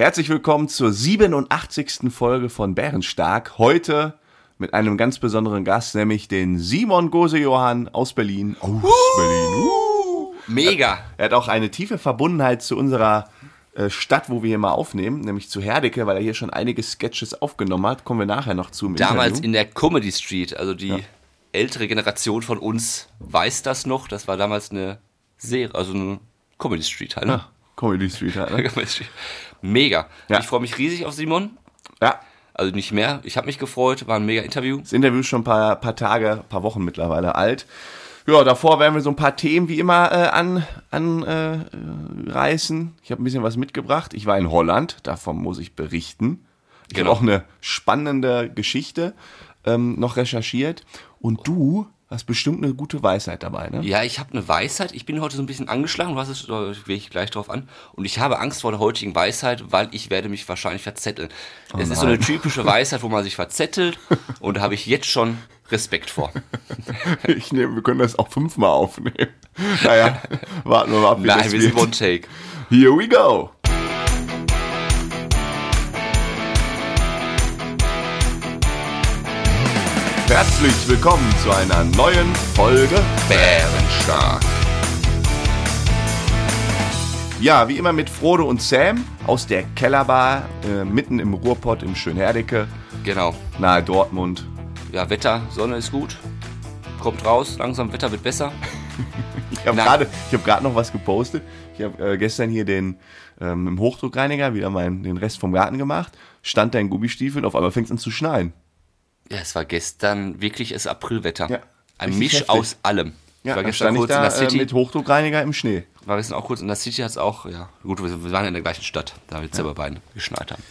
Herzlich willkommen zur 87. Folge von Bärenstark. Heute mit einem ganz besonderen Gast, nämlich den Simon Gose-Johann aus Berlin. Aus Berlin. Uh. Mega. Er hat auch eine tiefe Verbundenheit zu unserer äh, Stadt, wo wir hier mal aufnehmen, nämlich zu Herdecke, weil er hier schon einige Sketches aufgenommen hat. Kommen wir nachher noch zu. Damals Interview. in der Comedy Street, also die ältere Generation von uns weiß das noch. Das war damals eine Serie, also eine Comedy Street halt. Ne? Ah, Comedy Street halt, ne? Mega. Ja. Ich freue mich riesig auf Simon. Ja, Also nicht mehr. Ich habe mich gefreut. War ein mega Interview. Das Interview ist schon ein paar, paar Tage, paar Wochen mittlerweile alt. Ja, davor werden wir so ein paar Themen wie immer äh, an, an äh. Ich habe ein bisschen was mitgebracht. Ich war in Holland, davon muss ich berichten. Ich Genau. habe auch eine spannende Geschichte ähm, noch recherchiert. Und du hast bestimmt eine gute Weisheit dabei, ne? Ja, ich habe eine Weisheit. Ich bin heute so ein bisschen angeschlagen. Was ist, da will ich gleich drauf an. Und ich habe Angst vor der heutigen Weisheit, weil ich werde mich wahrscheinlich verzetteln. es ist so eine typische Weisheit, wo man sich verzettelt. Und da habe ich jetzt schon Respekt vor. Ich nehme, wir können das auch fünfmal aufnehmen. Naja, warten wir mal ab, wie Nein, das wir sind. One Take. Here we go. Herzlich willkommen zu einer neuen Folge Bärenstark. Ja, wie immer mit Frodo und Sam aus der Kellerbar äh, mitten im Ruhrpott im Schönherdecke, Genau. nahe Dortmund. Ja, Wetter, Sonne ist gut. Kommt raus, langsam Wetter wird besser. Ich habe gerade hab noch was gepostet. Ich habe äh, gestern hier den ähm, im Hochdruckreiniger wieder meinen, den Rest vom Garten gemacht. Stand da in Gummistiefeln, auf einmal fängt es an zu schneien. Ja, es war gestern wirklich das Aprilwetter. Ja, Ein Misch heftig. aus allem. Ja, ich war gestern kurz in da der äh, City. mit Hochdruckreiniger im Schnee. war gestern auch kurz in der City, hat es auch, ja, gut, wir waren in der gleichen Stadt, da wir jetzt selber beide geschneit haben.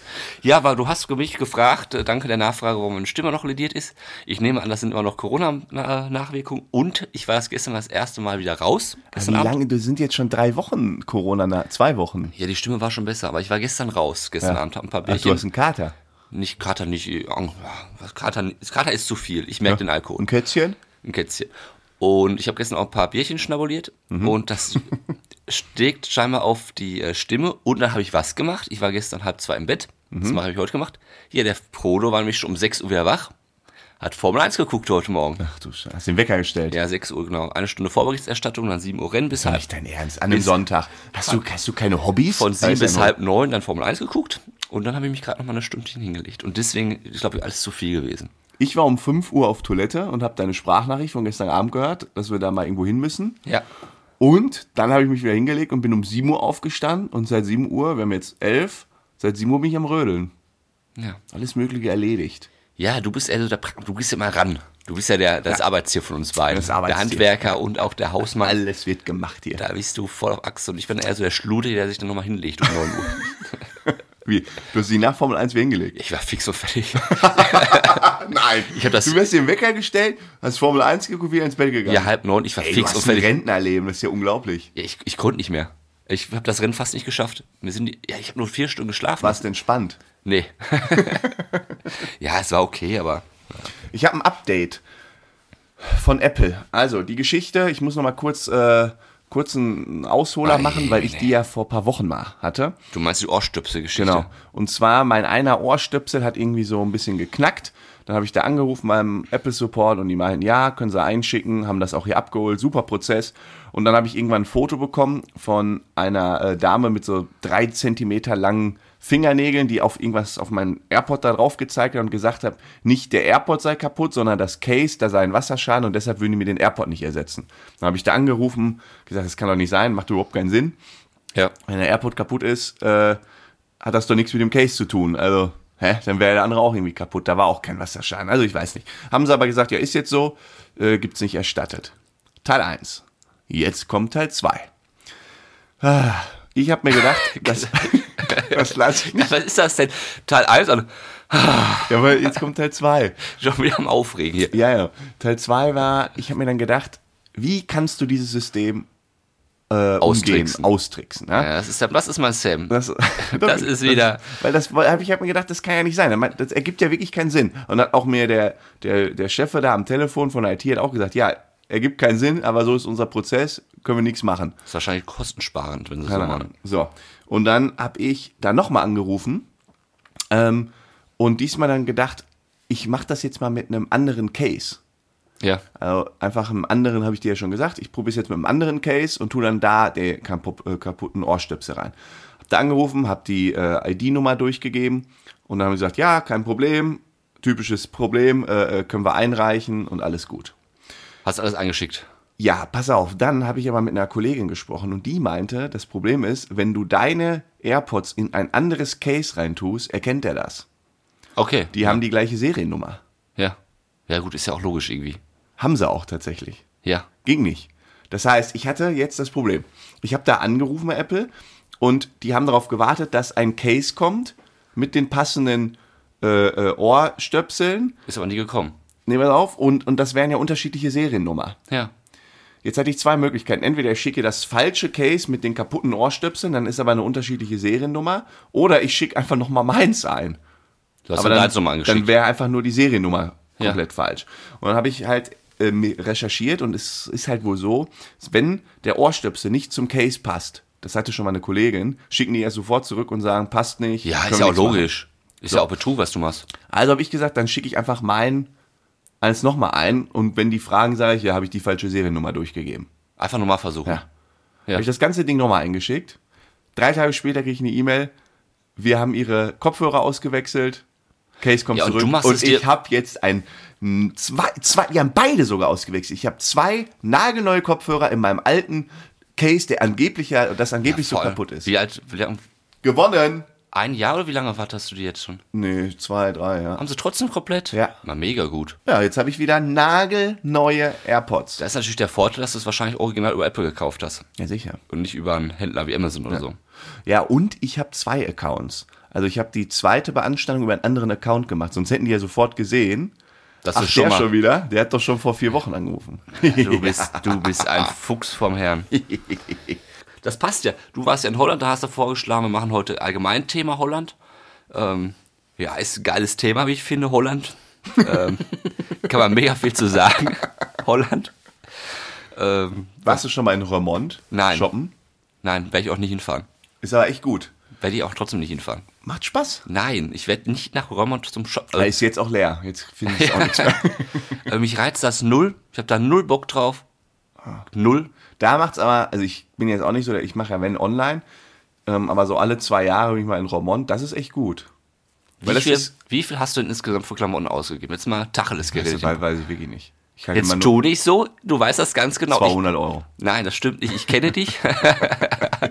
Ja, aber du hast mich gefragt, äh, danke der Nachfrage, warum meine Stimme noch lediert ist. Ich nehme an, das sind immer noch Corona-Nachwirkungen und ich war das gestern das erste Mal wieder raus. Wie Gestern Abend. lange? Du sind jetzt schon drei Wochen Corona, na, zwei Wochen. Ja, die Stimme war schon besser, aber ich war gestern raus, gestern Abend, hab ein paar Ach, du Bierchen. hast einen Kater. Nicht Kater, nicht, äh, Kater, Kater ist zu viel, ich merke den Alkohol. Und Kätzchen? ein Kätzchen. Und ich habe gestern auch ein paar Bierchen schnabuliert und das steckt scheinbar auf die äh, Stimme. Und dann habe ich was gemacht. Ich war gestern halb zwei im Bett. Das habe ich heute gemacht. Hier, der Prodo war nämlich schon um 6 Uhr wieder wach. Hat Formel 1 geguckt heute Morgen. Ach du Scheiße, hast den Wecker gestellt. Ja, 6 Uhr, genau. Eine Stunde Vorberichterstattung, dann 7 Uhr Rennen bis halb. Nicht dein Ernst, an einem Sonntag. Hast du, hast du keine Hobbys? Von Da 7 ist ja bis halb neun dann Formel 1 geguckt. Und dann habe ich mich gerade noch mal eine Stündchen hingelegt. Und deswegen, ich glaube, alles zu viel gewesen. Ich war um 5 Uhr auf Toilette und habe deine Sprachnachricht von gestern Abend gehört, dass wir da mal irgendwo hin müssen. Ja. Und dann habe ich mich wieder hingelegt und bin um 7 Uhr aufgestanden. Und seit 7 Uhr, wir haben jetzt 11, seit 7 Uhr bin ich am Rödeln. Ja. Alles Mögliche erledigt. Ja, du bist also der, du gehst immer ran. Du bist ja der, das Arbeitstier von uns beiden. Das Arbeitstier. Der Handwerker und auch der Hausmann. Alles wird gemacht hier. Da bist du voll auf Achse und ich bin eher so der Schlude, der sich dann nochmal hinlegt um 9 Uhr. Wie? Du hast die nach Formel 1 wieder hingelegt. Ich war fix und fertig. Nein. Ich hab das- du wirst den Wecker gestellt, hast Formel 1 geguckt, wieder ins Bett gegangen. Ja, halb neun, ich war Ey, du fix hast und ein fertig. Rentnerleben, das ist ja unglaublich. Ja, ich, ich konnte nicht mehr. Ich habe das Rennen fast nicht geschafft. Wir sind, die- ja, ich habe nur vier Stunden geschlafen. Warst entspannt. Nee. ja, es war okay, aber Ich habe ein Update von Apple. Also, die Geschichte, ich muss noch mal kurz, äh, kurz einen Ausholer Ei, machen, weil ich nee. die ja vor ein paar Wochen mal hatte. du meinst die Ohrstöpsel-Geschichte. Genau. Und zwar, mein einer Ohrstöpsel hat irgendwie so ein bisschen geknackt. Dann habe ich da angerufen beim Apple Support und die meinten, ja, können sie einschicken, haben das auch hier abgeholt, super Prozess. Und dann habe ich irgendwann ein Foto bekommen von einer äh, Dame mit so drei Zentimeter langen Fingernägeln, die auf irgendwas auf meinen AirPod da drauf gezeigt hat und gesagt hat, nicht der AirPod sei kaputt, sondern das Case, da sei ein Wasserschaden und deshalb würden die mir den AirPod nicht ersetzen. Dann habe ich da angerufen, gesagt, das kann doch nicht sein, macht überhaupt keinen Sinn Ja. wenn der AirPod kaputt ist, äh, hat das doch nichts mit dem Case zu tun. Also, hä, dann wäre der andere auch irgendwie kaputt. Da war auch kein Wasserschaden. Also ich weiß nicht. Haben sie aber gesagt, ja, ist jetzt so, äh, gibt's nicht erstattet. Teil 1. Jetzt kommt Teil 2. Ah, Ich habe mir gedacht, das, das lasse ich nicht. Was ist das denn? Teil 1 und Ja, aber jetzt kommt Teil 2. schon wieder am Aufregen hier. Ja, ja. Teil 2 war, ich habe mir dann gedacht, wie kannst du dieses System äh, umgehen, Austricksen. austricksen? Ja? Das ist, das ist mein Sam. Das, Das ist wieder- Weil das habe ich hab mir gedacht, das kann ja nicht sein. Das ergibt ja wirklich keinen Sinn. Und hat auch mir der, der, der Chef da am Telefon von der IT hat auch gesagt, ja, ergibt keinen Sinn, aber so ist unser Prozess, können wir nichts machen. Das ist wahrscheinlich kostensparend, wenn sie so Keine machen. So. Und dann habe ich da nochmal angerufen ähm, und diesmal dann gedacht, ich mache das jetzt mal mit einem anderen Case. Ja. Also einfach einem anderen, habe ich dir ja schon gesagt, ich probiere es jetzt mit einem anderen Case und tue dann da den äh, kaputten Ohrstöpsel rein. Hab da angerufen, hab die äh, ID-Nummer durchgegeben und dann haben sie gesagt, ja, kein Problem, typisches Problem, äh, äh, können wir einreichen und alles gut. Hast alles eingeschickt. Ja, pass auf, dann habe ich aber mit einer Kollegin gesprochen und die meinte, das Problem ist, wenn du deine AirPods in ein anderes Case reintust, erkennt er das. Okay. Die haben die gleiche Seriennummer. Ja. Ja, gut, ist ja auch logisch irgendwie. Haben sie auch tatsächlich. Ja. Ging nicht. Das heißt, ich hatte jetzt das Problem. Ich habe da angerufen bei Apple und die haben darauf gewartet, dass ein Case kommt mit den passenden äh, äh, Ohrstöpseln. Ist aber nie gekommen. Nehmen wir auf. Und, und das wären ja unterschiedliche Seriennummer. Ja. Jetzt hatte ich zwei Möglichkeiten. Entweder ich schicke das falsche Case mit den kaputten Ohrstöpseln, dann ist aber eine unterschiedliche Seriennummer. Oder ich schicke einfach nochmal meins ein. Du hast Aber dann nochmal angeschickt. dann wäre einfach nur die Seriennummer Ja. komplett falsch. Und dann habe ich halt ähm, recherchiert und es ist halt wohl so, wenn der Ohrstöpsel nicht zum Case passt, das hatte schon mal eine Kollegin, schicken die erst sofort zurück und sagen, passt nicht. ja, ist ja auch nichts machen. logisch. Ist ja auch Betrug, was du machst. Also habe ich gesagt, dann schicke ich einfach mein eins nochmal ein und wenn die fragen, sage ich, ja, habe ich die falsche Seriennummer durchgegeben. Einfach nochmal versuchen. Ja. Ja. Habe ich das ganze Ding nochmal eingeschickt. Drei Tage später kriege ich eine E-Mail, wir haben ihre Kopfhörer ausgewechselt. Case kommt Ja, und zurück. und dir- ich habe jetzt ein zwei, zwei, die haben beide sogar ausgewechselt. Ich habe zwei nagelneue Kopfhörer in meinem alten Case, der angeblich ja, das angeblich so Voll. kaputt ist. Wie alt, wie lang, Gewonnen! Ein Jahr oder wie lange wartest du die jetzt schon? Nee, zwei, drei, ja. Haben sie trotzdem komplett? Ja. Na, mega gut. Ja, jetzt habe ich wieder nagelneue AirPods. Da ist natürlich der Vorteil, dass du es wahrscheinlich original über Apple gekauft hast. Ja, sicher. Und nicht über einen Händler wie Amazon oder so. Ja, und ich habe zwei Accounts. Also ich habe die zweite Beanstandung über einen anderen Account gemacht, sonst hätten die ja sofort gesehen. Das Ach, ist schon der mal. schon wieder? Der hat doch schon vor vier Wochen angerufen. Du bist, du bist ein Fuchs vom Herrn. Das passt ja. Du warst ja in Holland, da hast du vorgeschlagen, wir machen heute allgemein Thema Holland. Ähm, ja, ist ein geiles Thema, wie ich finde, Holland. ähm, kann man mega viel zu sagen. Holland. Ähm, Warst du schon mal in Remont Nein. shoppen? nein, werde ich auch nicht hinfahren. Ist aber echt gut. Werde ich auch trotzdem nicht hinfahren. Macht Spaß. Nein, ich werde nicht nach Römont zum Shop. Er Äh, ist jetzt auch leer. Jetzt finde ich es auch nichts mehr. äh, mich reizt das null. Ich habe da null Bock drauf. Null. Da macht's aber, also ich bin jetzt auch nicht so, ich mache ja wenn online, ähm, aber so alle zwei Jahre bin ich mal in Remont, das ist echt gut. Weil Wie das viel, ist, wie viel hast du denn insgesamt für Klamotten ausgegeben? Jetzt mal Tacheles das geredet. weiß, weiß ich wirklich nicht. Ich Jetzt tu nicht so, du weißt das ganz genau. Ich, 200 Euro. nein, das stimmt nicht, ich kenne dich.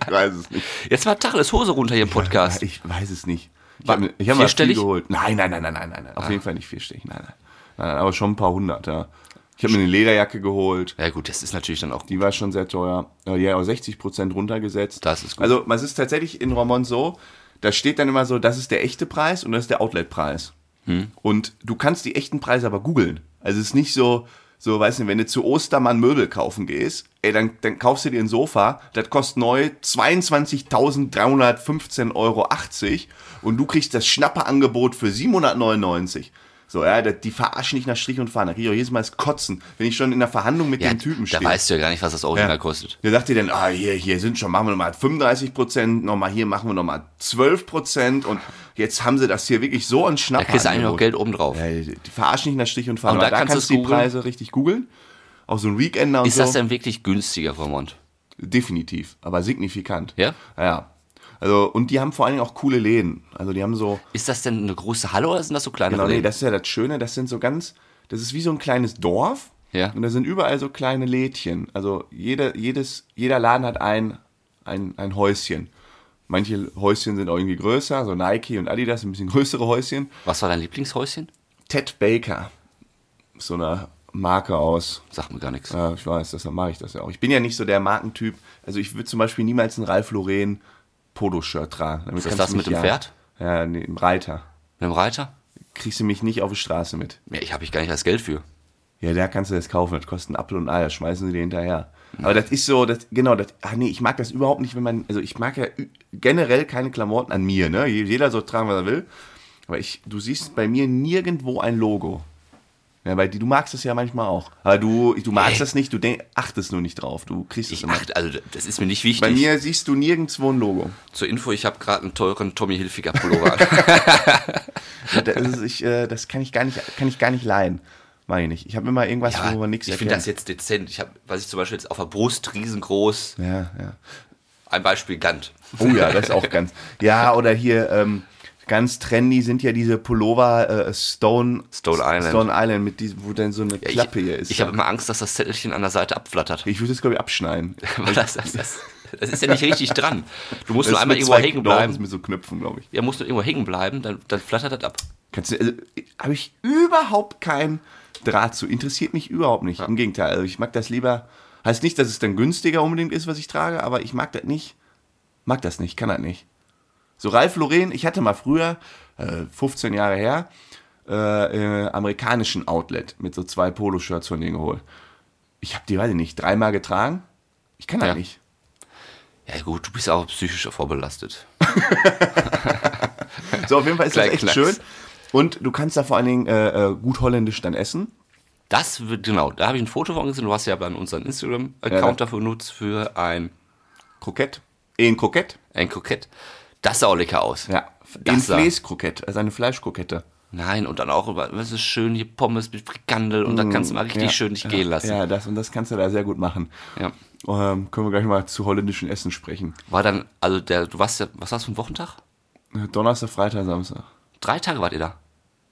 Ich weiß es nicht. Jetzt mal Tacheles Hose runter hier im Podcast. Ich weiß es nicht. Ich habe ich hab mal viel vierstellig? geholt. Nein, nein, nein, nein, nein, nein. nein. Ah. Auf jeden Fall nicht vierstellig. Nein, nein. nein, nein aber schon ein paar hundert, ja. Ich habe mir eine Lederjacke geholt. Ja gut, das ist natürlich dann auch Die war schon sehr teuer. Aber die hat auch 60 Prozent runtergesetzt. Das ist gut. Also, es ist tatsächlich in Romont so, da steht dann immer so, das ist der echte Preis und das ist der Outlet-Preis. Hm. Und du kannst die echten Preise aber googeln. Also, es ist nicht so, so, weißt du, wenn du zu Ostermann Möbel kaufen gehst, ey, dann, dann kaufst du dir ein Sofa, das kostet neu 22.315,80 Euro und du kriegst das Schnapperangebot für 799. So, ja, die verarschen nicht nach Strich und Fahren. Da krieg ich auch jedes Mal das Kotzen, wenn ich schon in der Verhandlung mit ja, dem Typen da stehe. weißt du ja gar nicht, was das Original Ja. kostet. Der sagt dir dann, ah, hier, hier sind schon, machen wir nochmal 35 Prozent, nochmal hier machen wir nochmal 12 Prozent und jetzt haben sie das hier wirklich so an Da Schnapp. kriegst du eigentlich noch Geld oben drauf. Ja, die verarschen nicht nach Strich und Fahren. Und da da kannst kannst du die? Preise richtig googeln. Auch so ein Weekender und Ist so. das denn wirklich günstiger, Vermont? Definitiv, aber signifikant. Ja? Ja. Also, und die haben vor allen Dingen auch coole Läden. Also, die haben so, Ist das denn eine große Halle oder sind das so kleine genau, nee, Läden? das ist ja das Schöne, das sind so ganz, das ist wie so ein kleines Dorf. Ja. Und da sind überall so kleine Lädchen. Also, jede, jedes, jeder Laden hat ein, ein, ein Häuschen. Manche Häuschen sind auch irgendwie größer, so Nike und Adidas, ein bisschen größere Häuschen. Was war dein Lieblingshäuschen? Ted Baker, so eine Marke aus Sagt mir gar nichts. Ja, ich weiß, deshalb mache ich das ja auch. Ich bin ja nicht so der Markentyp. Also ich würde zum Beispiel niemals ein Ralph Lauren Polo-Shirt tragen. Damit Ist das das mit dem ja, Pferd? Ja, nee, im Reiter. Mit dem Reiter? Kriegst du mich nicht auf die Straße mit. Ja, ich habe ich gar nicht das Geld für. Ja, da kannst du das kaufen. Das kostet einen Apfel und ein Ei. Das schmeißen sie dir hinterher. Aber das ist so, das, genau, das, ach nee, ich mag das überhaupt nicht, wenn man, also ich mag ja generell keine Klamotten an mir, ne? Jeder soll tragen, was er will. Aber ich, du siehst bei mir nirgendwo ein Logo. Ja, weil die, du magst es ja manchmal auch. Aber du, du magst das nicht, du denk, achtest nur nicht drauf. Du kriegst es immer. achte, also das ist mir nicht wichtig. Bei mir siehst du nirgendwo ein Logo. Zur Info, ich habe gerade einen teuren Tommy Hilfiger Pullover. Das, ist, ich, äh, das kann ich gar nicht, kann ich gar nicht leihen. Meine ich nicht. Ich habe immer irgendwas, Ja, wo man nichts ich finde das jetzt dezent. Ich habe, was ich zum Beispiel jetzt auf der Brust riesengroß, Ja, ja. ein Beispiel Gant. Oh ja, das ist auch ganz. Ja, oder hier ähm, ganz trendy sind ja diese Pullover äh, Stone Stone Island. Stone Island mit diesem, wo dann so eine Ja, Klappe ich hier ist. ich habe immer Angst, dass das Zettelchen an der Seite abflattert. ich würde es glaube ich abschneiden. Das, das, das, das ist ja nicht richtig dran. Du musst Das nur einmal irgendwo hängen bleiben. mit so Knöpfen, glaube ich. Ja, musst du irgendwo hängen bleiben, dann, dann flattert das ab. Kannst du, also, habe ich überhaupt keinen Draht zu. Interessiert mich überhaupt nicht. Im Gegenteil, also ich mag das lieber. Heißt nicht, dass es dann günstiger unbedingt ist, was ich trage, aber ich mag das nicht. Mag das nicht, kann das nicht. So Ralf Lauren, ich hatte mal früher, äh, 15 Jahre her, äh, äh, amerikanischen Outlet mit so zwei Poloshirts von denen geholt. Ich habe die, weiß ich nicht, dreimal getragen. Ich kann das Ja. nicht. Ja gut, du bist auch psychisch vorbelastet. So, auf jeden Fall ist das Klein echt Knacks. schön. Und du kannst da vor allen Dingen äh, äh, gut holländisch dann essen. Das wird, genau, da habe ich ein Foto von gesehen. Du hast ja bei unseren Ja, Instagram-Account da- dafür genutzt für ein, Krokett. Eh, ein Krokett. ein Krokett. Das sah auch lecker aus. Ja, Das in Fleeskrokett, also eine Fleischkrokette. Nein, und dann auch, über- was ist schön, hier Pommes mit Frikandel und dann kannst du mal richtig Mm, Ja, schön dich ja, gehen lassen. Ja, das und das kannst du da sehr gut machen. Ja. Ähm, können wir gleich mal zu holländischen Essen sprechen. War dann, also der, du warst ja, was hast du für einen Wochentag? Donnerstag, Freitag, Samstag. Drei Tage wart ihr da?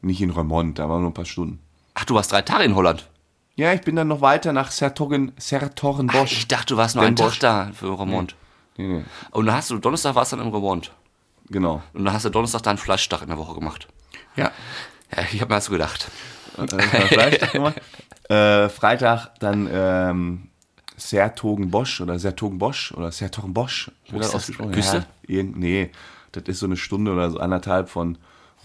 Nicht in Remont, da waren nur ein paar Stunden. Ach, du warst drei Tage in Holland. Ja, ich bin dann noch weiter nach Sertogen, Sertogenbosch. Ich dachte, du warst nur Den einen Tag da für Remont. Nee, nee, Und dann hast du, Donnerstag warst dann im Remont. genau. Und dann hast du Donnerstag deinen Fleischtag in der Woche gemacht. Ja. Ja, ich habe mir das so gedacht. Äh, das war Fleisch gemacht. äh, Freitag dann ähm, Sertogenbosch oder Sertogenbosch oder Sertogenbosch. Wird ist das? ausgesprochen? Küste? Ja, irgend, nee, das ist so eine Stunde oder so anderthalb von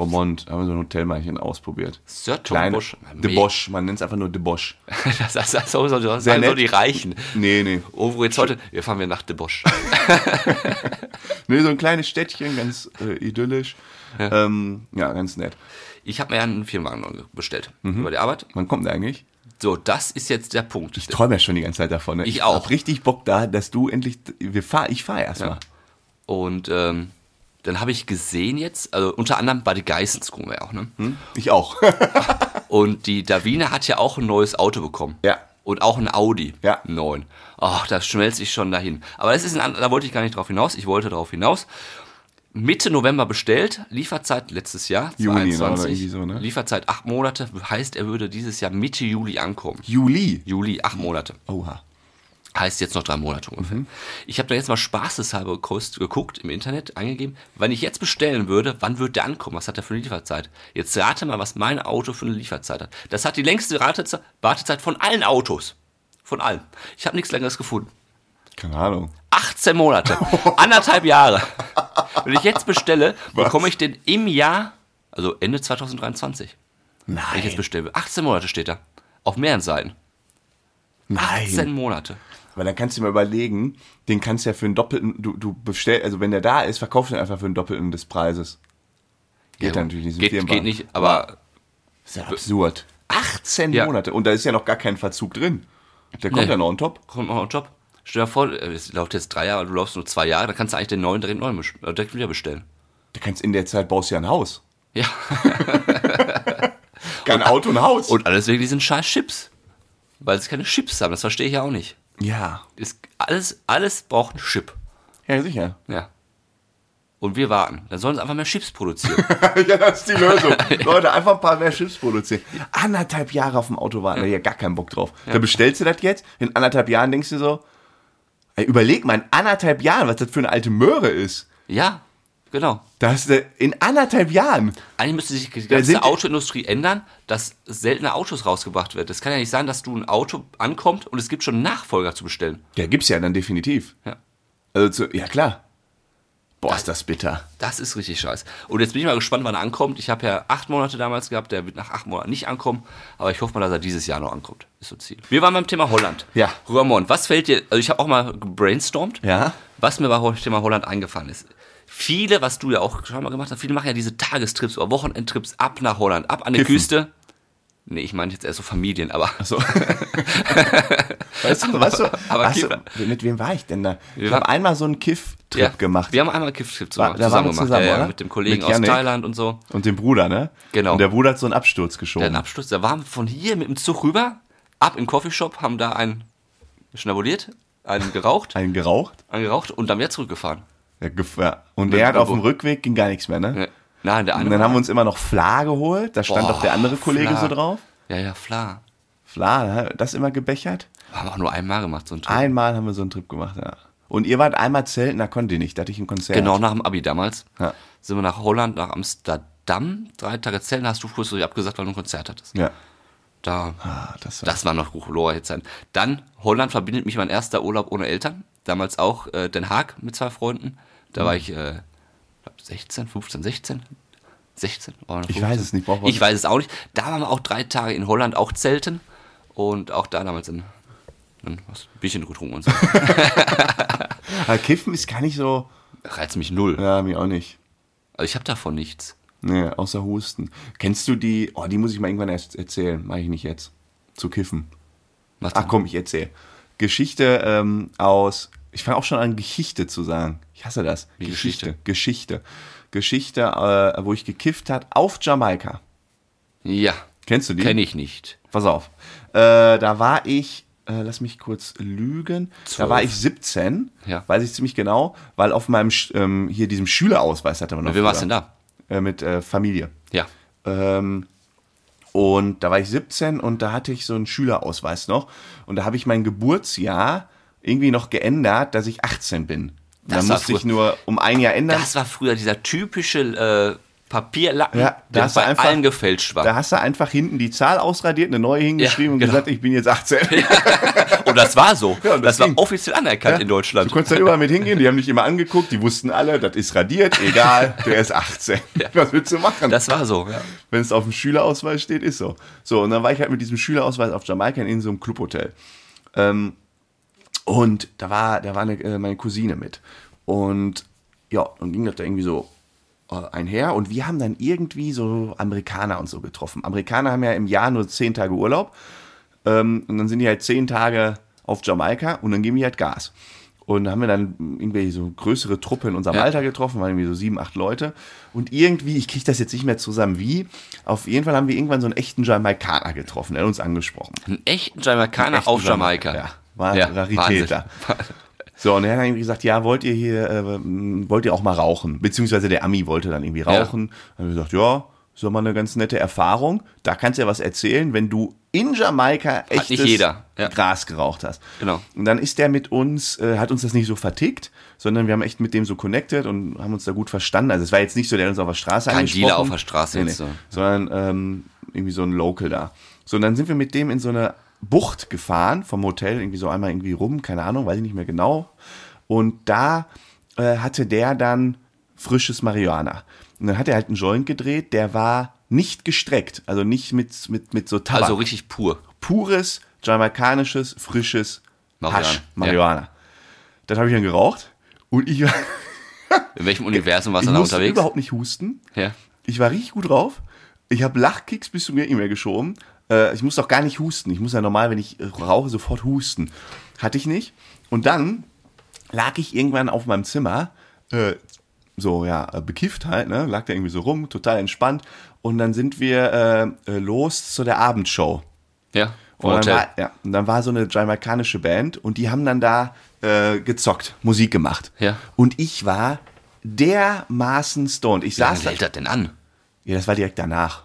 Da haben wir so ein Hotelmärchen ausprobiert. Sir Bosch. De Bosch, man nennt es einfach nur De Bosch. Das, das, das, so, so, so, Sehr so nett. die Reichen. Nee, nee. Oh, wo jetzt heute? Wir fahren wir nach De Bosch. Nee, so ein kleines Städtchen, ganz äh, idyllisch. Ja. Ähm, ja, ganz nett. Ich habe mir ja einen Firmenwagen bestellt Mhm. über die Arbeit. Wann kommt der eigentlich? So, das ist jetzt der Punkt. Ich träume ja schon die ganze Zeit davon. Ne? Ich auch. hab richtig Bock da, dass du endlich. Wir fahr, ich fahre erstmal. Ja. Und ähm, dann habe ich gesehen jetzt, also unter anderem bei den Geissens gucken wir auch, ne? Hm? Ich auch. Und die Davina hat ja auch ein neues Auto bekommen. Ja. Und auch ein Audi. Ja. 9. Ach, da schmelze ich schon dahin. Aber das ist ein, da wollte ich gar nicht drauf hinaus. Ich wollte drauf hinaus. Mitte November bestellt, Lieferzeit letztes Jahr, Juni, ne, 22. oder irgendwie so, ne? Lieferzeit acht Monate, heißt, er würde dieses Jahr Mitte Juli ankommen. Juli. Juli, acht Monate. Oha. Heißt jetzt noch drei Monate ungefähr. Mhm. Ich habe da jetzt mal spaßeshalber geguckt im Internet, eingegeben, wenn ich jetzt bestellen würde, wann wird der ankommen? Was hat der für eine Lieferzeit? Jetzt rate mal, was mein Auto für eine Lieferzeit hat. Das hat die längste Rateze- Wartezeit von allen Autos. Von allen. Ich habe nichts längeres gefunden. Keine Ahnung. 18 Monate. Anderthalb Jahre. Wenn ich jetzt bestelle, bekomme ich den im Jahr, also Ende 2023. Wenn ich jetzt Nein. bestelle. 18 Monate steht da. Auf mehreren Seiten. 18 Nein. Monate. Weil dann kannst du dir mal überlegen, den kannst du ja für einen doppelten, du, du bestellst, also wenn der da ist, verkaufst du ihn einfach für einen doppelten des Preises. Geht Ja, dann natürlich nicht. Geht, geht nicht, aber ist ja absurd. 18 Ja. Monate. Und da ist ja noch gar kein Verzug drin. Der kommt Nee. ja noch on top. kommt noch ein Job. Stell dir vor, es läuft jetzt drei Jahre, du laufst nur zwei Jahre, dann kannst du eigentlich den neuen direkt, neu, best- äh, direkt wieder bestellen. Du kannst in der Zeit baust du ja ein Haus. Ja. Kein Auto, ein Haus. Und alles wegen diesen scheiß Chips. Weil sie keine Chips haben, das verstehe ich ja auch nicht. Ja. Ist alles, alles braucht einen Chip. Ja, sicher. Ja. Und wir warten. Dann sollen sie einfach mehr Chips produzieren. ja, das ist die Lösung. Leute, einfach ein paar mehr Chips produzieren. Anderthalb Jahre auf dem Auto warten, da hab ich ja gar keinen Bock drauf. Da bestellst du das jetzt, in anderthalb Jahren denkst du so, ey, überleg mal, in anderthalb Jahren, was das für eine alte Möhre ist. ja, genau. Da hast du in anderthalb Jahren. Eigentlich müsste sich die ganze Autoindustrie ändern, dass seltene Autos rausgebracht werden. Das kann ja nicht sein, dass du ein Auto ankommt und es gibt schon Nachfolger zu bestellen. Ja, gibt's ja dann definitiv. Ja. Also, zu, ja klar. Boah, ist das bitter. Das ist richtig scheiße. Und jetzt bin ich mal gespannt, wann er ankommt. Ich habe ja acht Monate damals gehabt, der wird nach acht Monaten nicht ankommen, aber ich hoffe mal, dass er dieses Jahr noch ankommt. Ist so Ziel. Wir waren beim Thema Holland. Ja. Ramon, was fällt dir, also ich habe auch mal gebrainstormt, Ja. was mir beim Thema Holland eingefallen ist. Viele, was du ja auch schon mal gemacht hast, viele machen ja diese Tagestrips oder Wochenendtrips ab nach Holland, ab an die. Küste. Nee, ich meine jetzt eher so Familien, aber. So. weißt du, weißt du, Aber weißt du mit wem war ich denn da? Ich Wir habe waren- einmal so einen Kiff-Trip Ja, gemacht. Wir haben einmal Kiff-Trip War- zusammen, da waren zusammen wir gemacht. zusammen, ja, ja, mit dem Kollegen Mit aus. Thailand und so. Und dem Bruder, ne? Genau. Und der Bruder hat so einen Absturz Der geschoben. einen Abschluss, da waren wir von hier mit dem Zug rüber, ab in den Coffeeshop, haben da einen schnabuliert, einen geraucht, Einen geraucht. einen geraucht und dann wieder zurückgefahren. Ja. Und der hat auf dem Rückweg ging gar nichts mehr, ne? Nein, der eine. Und dann haben wir uns immer noch Fla geholt. Da stand Boah, doch der andere Kollege Fla. so drauf. Ja, ja. Fla, ne? das immer gebechert. Haben wir auch nur einmal gemacht, so ein Trip. Einmal haben wir so einen Trip gemacht, ja. Und ihr wart einmal zelten, da konnte ihr nicht, da hatte ich ein Konzert. Genau nach dem Abi damals. Ja. Sind wir nach Holland, nach Amsterdam, drei Tage Zellen, hast du kurzfristig abgesagt, weil du ein Konzert hattest. Ja. Da, Ah, das war, das war noch Zeit. Dann, Holland verbindet mich mein erster Urlaub ohne Eltern. Damals auch äh, Den Haag mit zwei Freunden. Da war ich, äh, glaub 16, 15, 16. 16? Oder Ich 15? weiß es nicht, Ich weiß es auch nicht. Da waren wir auch drei Tage in Holland, auch zelten. Und auch da damals ein, ein was, Bierchen getrunken und so. Kiffen ist gar nicht so. Reizt mich null. Ja, mir auch nicht. Also ich habe davon nichts. Nee, außer Husten. Kennst du die? Oh, die muss ich mal irgendwann erst erzählen. Mache ich nicht jetzt. Zu kiffen. Ach komm, ich erzähle. Geschichte ähm, aus. Ich fange auch schon an, Geschichte zu sagen. Ich hasse das. Wie Geschichte. Geschichte. Geschichte, äh, wo ich gekifft hat auf Jamaika. Ja, Kennst du die? kenne ich nicht. Pass auf. Äh, da war ich, äh, lass mich kurz lügen. Da Zwölf. war ich 17, Ja. weiß ich ziemlich genau, weil auf meinem ähm, hier diesem Schülerausweis hatte man noch. Mit wem warst denn da? Äh, mit äh, Familie. Ja. Ähm, und da war ich 17 und da hatte ich so einen Schülerausweis noch. Und da habe ich mein Geburtsjahr irgendwie noch geändert, dass ich 18 bin. Das dann war musste ich früher- nur um ein Jahr ändern. Das war früher dieser typische äh, Papierlappen, Ja, der bei einfach- allen gefälscht war. da hast du einfach hinten die Zahl ausradiert, eine neue hingeschrieben Ja, und genau. gesagt, ich bin jetzt 18. Und das war so. Ja, das das war offiziell anerkannt in Deutschland. Du konntest da überall mit hingehen, die haben dich immer angeguckt, die wussten alle, das ist radiert, egal, der ist 18. Was willst du machen? Das war so, ja. Wenn es auf dem Schülerausweis steht, ist so. So, und dann war ich halt mit diesem Schülerausweis auf Jamaika in so einem Clubhotel. Ähm, und da war, da war eine, äh, meine Cousine mit. Und ja, dann ging das da irgendwie so äh, einher. Und wir haben dann irgendwie so Amerikaner und so getroffen. Amerikaner haben ja im Jahr nur zehn Tage Urlaub. Ähm, und dann sind die halt zehn Tage auf Jamaika und dann geben die halt Gas. Und da haben wir dann irgendwie so größere Truppe in unserem Ja. Alter getroffen, waren irgendwie so sieben, acht Leute. Und irgendwie, ich kriege das jetzt nicht mehr zusammen, wie. Auf jeden Fall haben wir irgendwann so einen echten Jamaikaner getroffen, der hat uns angesprochen. Einen echten Jamaikaner Echten auf Jamaika. Ja, war Ja, Rarität da. So, und er hat dann irgendwie gesagt, ja, wollt ihr hier, äh, wollt ihr auch mal rauchen? Beziehungsweise der Ami wollte dann irgendwie Ja. rauchen. Dann haben wir gesagt, ja, ist doch mal eine ganz nette Erfahrung. Da kannst du ja was erzählen, wenn du in Jamaika echtes nicht jeder, ja. Gras geraucht hast. Genau. Und dann ist der mit uns, äh, hat uns das nicht so vertickt, sondern wir haben echt mit dem so connected und haben uns da gut verstanden. Also es war jetzt nicht so, der uns auf der Straße Kein angesprochen. Dealer auf der Straße nee, nee, so. sondern ähm, irgendwie so ein Local da. So, und dann sind wir mit dem in so eine Bucht gefahren vom Hotel, irgendwie so einmal irgendwie rum, keine Ahnung, weiß ich nicht mehr genau. Und da äh, hatte der dann frisches Marihuana. Und dann hat er halt einen Joint gedreht, der war nicht gestreckt, also nicht mit, mit, mit so Tabak. Also richtig pur. pures, jamaikanisches, frisches Marihuana, Hasch, Marihuana. Das habe ich dann geraucht und ich, ich In welchem Universum warst du da unterwegs? überhaupt nicht husten. Ja. Ich war richtig gut drauf. Ich habe Lachkicks bis zu mir nicht mehr geschoben. Äh, ich muss doch gar nicht husten. Ich muss ja normal, wenn ich äh, rauche, sofort husten. Hatte ich nicht. Und dann lag ich irgendwann auf meinem Zimmer, äh, so ja, äh, bekifft halt, ne? Lag da irgendwie so rum, total entspannt. Und dann sind wir äh, äh, los zu der Abendshow. Ja. Und dann, war, ja, und dann war so eine jamaikanische Band und die haben dann da äh, gezockt, Musik gemacht. Ja. Und ich war dermaßen stoned. Ich Wie lange saß da. hält das denn an? Ja, das war direkt danach.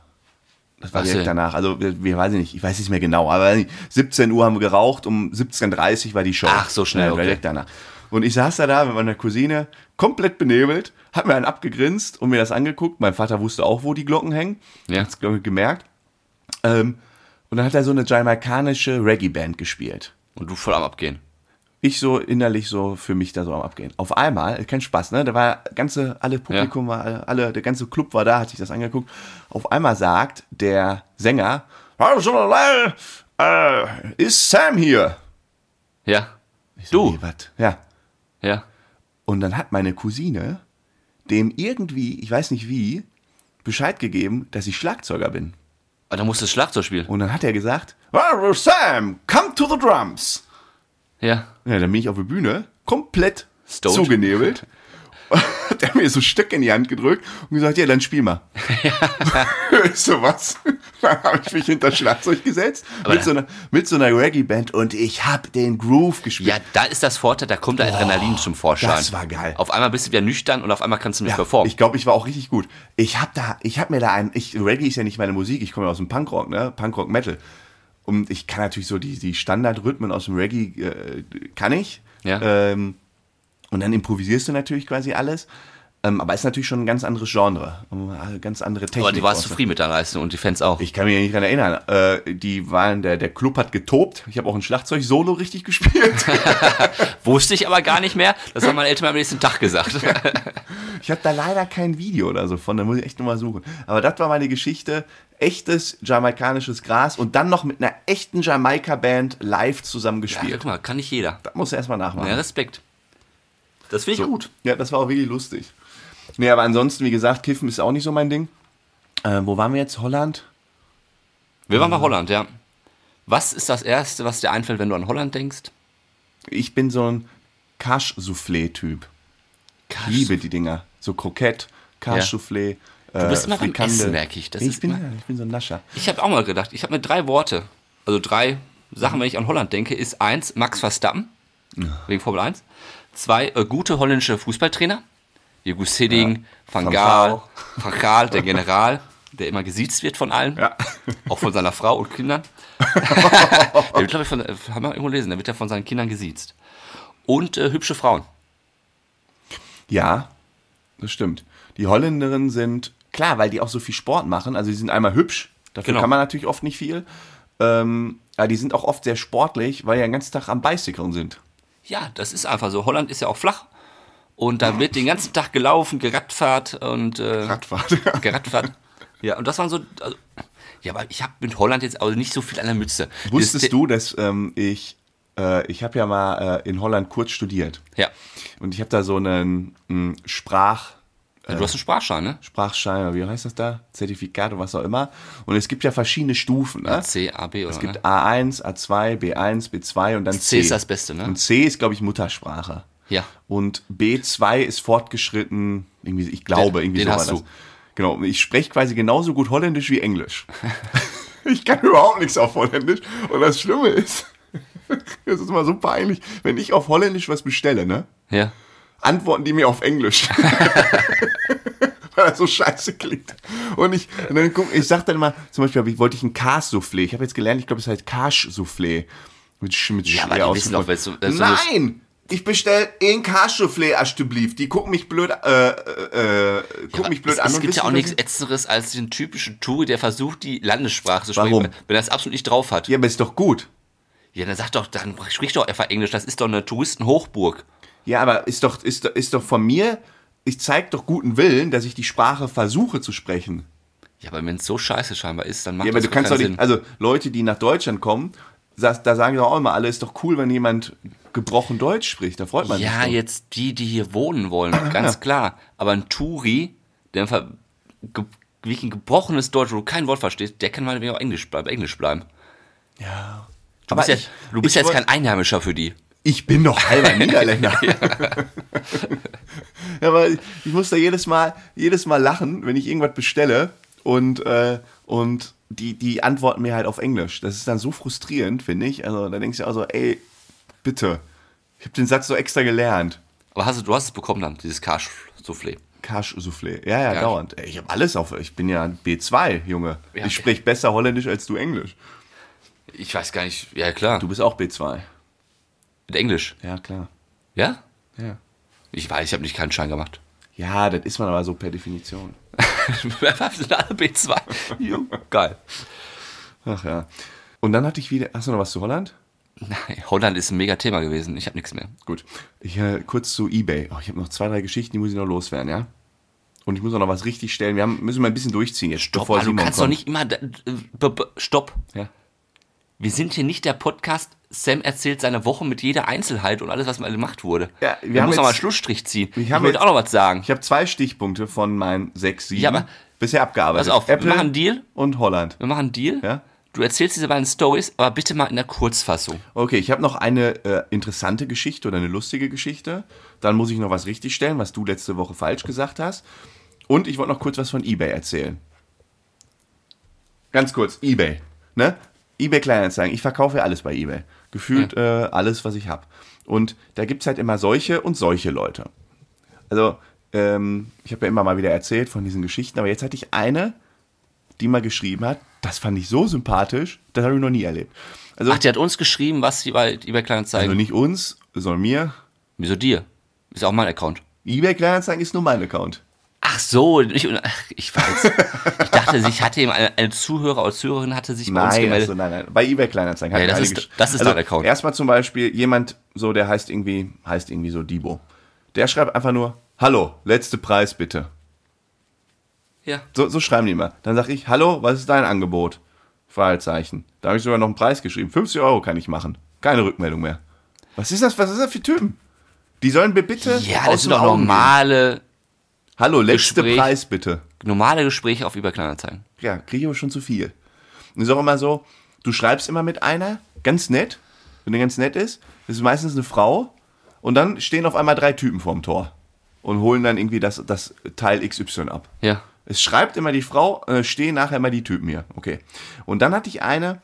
Das war direkt danach. Also, wir, wir weiß ich nicht, ich weiß nicht mehr genau, aber 17 Uhr haben wir geraucht, um 17.30 Uhr war die Show. Ach, so schnell, Ja, okay. direkt danach. Und ich saß da da mit meiner Cousine, komplett benebelt, hab mir einen abgegrinst und mir das angeguckt. Mein Vater wusste auch, wo die Glocken hängen. Ja. Hat's, gemerkt. Ähm, und dann hat er so eine jamaikanische Reggae-Band gespielt. Und du voll am Abgehen. Ich so innerlich so für mich da so am Abgehen. Auf einmal, kein Spaß, ne? Da war ganze, alle Publikum war, alle, der ganze Club war da, hat sich das angeguckt. Auf einmal sagt der Sänger, äh, ist Sam hier? Ja. So, Du. "Wie, wat? Ja. Ja. Und dann hat meine Cousine dem irgendwie, ich weiß nicht wie, Bescheid gegeben, dass ich Schlagzeuger bin. Aber dann musst du das Schlagzeug spielen. Und dann hat er gesagt, "Ah, Sam, come to the drums. Ja. Ja, dann bin ich auf der Bühne, komplett Stoned. zugenebelt. Hat er mir so Stück in die Hand gedrückt und gesagt, ja, dann spiel mal. Ich so was. Dann habe ich mich hinter Schlagzeug gesetzt mit so, einer, mit so einer Reggae-Band und ich habe den Groove gespielt. Ja, da ist das Vorteil, da kommt der Adrenalin zum Vorschein. das war geil. Auf einmal bist du wieder nüchtern und auf einmal kannst du nicht Ja, performen. ich glaube, ich war auch richtig gut. Ich habe da, ich habe mir da ein, ich, Reggae ist ja nicht meine Musik, ich komme ja aus dem Punkrock, ne, Punkrock Metal. Und ich kann natürlich so die, die Standardrhythmen aus dem Reggae, äh, kann ich. Ja. Ähm, und dann improvisierst du natürlich quasi alles. Ähm, aber ist natürlich schon ein ganz anderes Genre. Eine ganz andere Technik. Aber du warst zufrieden mit deiner Leistung und die Fans auch. Ich kann mich nicht dran erinnern. Äh, die waren, der, der Club hat getobt. Ich habe auch ein Schlagzeug-Solo richtig gespielt. Wusste ich aber gar nicht mehr. Das haben meine Eltern am nächsten Tag gesagt. Ich habe da leider kein Video oder so von, da muss ich echt nochmal suchen. Aber das war meine Geschichte. Echtes jamaikanisches Gras und dann noch mit einer echten Jamaika-Band live zusammen ja, gespielt. guck mal, kann nicht jeder. das muss er erstmal nachmachen. Ja, Respekt. Das finde ich gut. Ja, das war auch wirklich lustig. Nee, aber ansonsten, wie gesagt, Kiffen ist auch nicht so mein Ding. Äh, wo waren wir jetzt? Holland? Wir waren bei Holland, ja. Was ist das Erste, was dir einfällt, wenn du an Holland denkst? Ich bin so ein Cash-Soufflé-Typ. Ich liebe die Dinger. So Krokett, Cash-Soufflé. Du bist äh, immer beim Frikandel. Essen, merke ich. Das ich, bin, immer- ja, ich bin so ein Nascher. Ich habe auch mal gedacht, ich habe mir drei Worte, also drei Sachen, wenn ich an Holland denke, ist eins, Max Verstappen, wegen Formel 1. Zwei, äh, gute holländische Fußballtrainer, wie Gus Hiddink, Van Gaal. Van Gaal, der General, der immer gesiezt wird von allen, Ja. auch von seiner Frau und Kindern. der wird, glaube ich, von, äh, haben wir irgendwo gelesen, der wird ja von seinen Kindern gesiezt. Und äh, hübsche Frauen. Ja, das stimmt. Die Holländerinnen sind, klar, weil die auch so viel Sport machen, also die sind einmal hübsch, dafür Genau. kann man natürlich oft nicht viel. Ähm, aber die sind auch oft sehr sportlich, weil die den ganzen Tag am Bicyclen sind. Ja, das ist einfach so. Holland ist ja auch flach. Und da wird den ganzen Tag gelaufen, geradfahrt und äh, Radfahrt. geradfahrt. Ja, und das waren so. Also, ja, aber ich habe mit Holland jetzt also nicht so viel an der Mütze. Wusstest Das- du, dass ähm, ich, äh, ich habe ja mal äh, in Holland kurz studiert Ja. und ich habe da so einen m, Sprach, Du hast einen Sprachschein, ne? Sprachschein, oder wie heißt das da? Zertifikat oder was auch immer. Und es gibt ja verschiedene Stufen. Ne? C, A, B oder Es gibt ne? A1, A2, B1, B2 und dann C. C ist das Beste, ne? Und C ist, glaube ich, Muttersprache. Ja. Und B2 ist fortgeschritten, irgendwie, ich glaube, Den- irgendwie den so hast war das. du. Genau, ich spreche quasi genauso gut Holländisch wie Englisch. ich kann überhaupt nichts auf Holländisch. Und das Schlimme ist, es ist immer so peinlich, wenn ich auf Holländisch was bestelle, ne? Ja. Antworten die mir auf Englisch. Weil das so scheiße klingt. Und ich, und dann guck, ich sag dann immer, zum Beispiel ich- wollte ich ein Kars-Soufflé. Ich habe jetzt gelernt, ich glaube, es heißt Kasch-Soufflé. Mit, mit Ja, aber die wissen doch, wenn du- du Nein! Ich bestell ein Kasch-Soufflé Aschteblief. Die gucken mich blöd, äh, äh, gucken mich blöd es, an. es gibt ja auch was nichts ich- Ätzeres als den typischen Touri, der versucht, die Landessprache zu sprechen, Warum? wenn er das absolut nicht drauf hat. Ja, aber ist doch gut. Ja, dann sag doch, dann sprich doch einfach Englisch, das ist doch eine Touristenhochburg. Ja, aber ist doch, ist, ist doch von mir, ich zeig doch guten Willen, dass ich die Sprache versuche zu sprechen. Ja, aber wenn es so scheiße scheinbar ist, dann macht Ja, aber das du kannst doch Sinn. nicht, also Leute, die nach Deutschland kommen, da sagen doch auch immer alle, ist doch cool, wenn jemand gebrochen Deutsch spricht, da freut man Ja, sich. doch. jetzt die, die hier wohnen wollen, ganz klar. Aber ein Touri, der einfach ge wirklich ein gebrochenes Deutsch, wo du kein Wort verstehst, der kann mal auch Englisch bleiben. Englisch bleiben. Ja. Du Aber bist, ja, ich- du bist ich jetzt kein Einheimischer für die. Ich bin doch halber Niederländer. ja. aber ich muss da jedes Mal, jedes Mal lachen, wenn ich irgendwas bestelle und, äh, und die, die antworten mir halt auf Englisch. Das ist dann so frustrierend, finde ich. Also da denkst du also, ey, bitte. Ich habe den Satz so extra gelernt. Aber hast du, du hast es bekommen dann, dieses Cash-Soufflé. Cash-Soufflé. Ja, ja, Ja. dauernd. Ey, Ich habe alles auf. Ich bin ja B2, Junge. Ja. Ich spreche besser Holländisch als du Englisch. Ich weiß gar nicht, ja klar, Du bist auch B2. Mit Englisch. Ja, klar. Ja? Ja. Ich weiß, ich habe nicht keinen Schein gemacht. Ja, das ist man aber so per Definition. Wir sind alle B2. Jo, Geil. Ach ja. Und dann hatte ich wieder. Hast du noch was zu Holland? Nein, Holland ist ein mega Thema gewesen. Ich habe nichts mehr. Gut. Ich äh, kurz zu eBay. Oh, ich habe noch zwei, drei Geschichten, die muss ich noch loswerden, ja? Und ich muss auch noch was richtig stellen. Wir haben, müssen mal ein bisschen durchziehen jetzt. Stopp, bevor du kannst doch kommt. nicht immer. b- Stopp. Ja. Wir sind hier nicht der Podcast, Sam erzählt seine Woche mit jeder Einzelheit und alles, was mal gemacht wurde. Ja, wir haben muss noch mal einen jetzt- Schlussstrich ziehen. Ich haben wollte auch noch was sagen. Ich habe zwei Stichpunkte von meinen sechs, sieben Ja, bisher abgearbeitet. Pass auf, wir machen einen Deal. und Holland. Wir machen einen Deal. Ja? Du erzählst diese beiden Stories, aber bitte mal in der Kurzfassung. Okay, ich habe noch eine äh, interessante Geschichte oder eine lustige Geschichte. Dann muss ich noch was richtigstellen, was du letzte Woche falsch gesagt hast. Und ich wollte noch kurz was von eBay erzählen. Ganz kurz, eBay. Ne? eBay Kleinanzeigen. Ich verkaufe ja alles bei eBay. Gefühlt äh, alles, was ich habe. Und da gibt es halt immer solche und solche Leute. Also, ähm, ich habe ja immer mal wieder erzählt von diesen Geschichten, aber jetzt hatte ich eine, die mal geschrieben hat, das fand ich so sympathisch, das habe ich noch nie erlebt. Also, Ach, die hat uns geschrieben, was sie bei eBay Kleinanzeigen. also nicht uns, sondern mir. Wieso dir? Ist auch mein Account. eBay Kleinanzeigen ist nur mein Account. Ach so, ich, ach, ich weiß. ich dachte, sich hatte ihm eine, eine Zuhörer oder Zuhörerin hatte sich bei uns Nein, gemeldet. also nein, nein. Bei eBay Kleinanzeigen hat Ja, das ist- das ist also dein Account. Erstmal zum Beispiel jemand, so der heißt irgendwie, heißt irgendwie so Dibo. Der schreibt einfach nur, hallo, letzte Preis bitte. ja. So, so schreiben die immer. Dann sage ich, hallo, was ist dein Angebot? Fragezeichen. Da habe ich sogar noch einen Preis geschrieben. 50 Euro kann ich machen. Keine Rückmeldung mehr. Was ist das? Was ist das für Typen? Die sollen mir bitte Ja, das sind doch Augen gehen. Hallo, letzte Gespräch. Preis bitte. normale Gespräche auf eBay Kleinanzeigen. ja, kriege ich aber schon zu viel. Und ist auch immer so, du schreibst immer mit einer, ganz nett, wenn die ganz nett ist, das ist meistens eine Frau, und dann stehen auf einmal drei Typen vorm Tor und holen dann irgendwie das, das Teil XY ab. Ja. Es schreibt immer die Frau, äh, stehen nachher immer die Typen hier. Okay. Und dann hatte ich eine,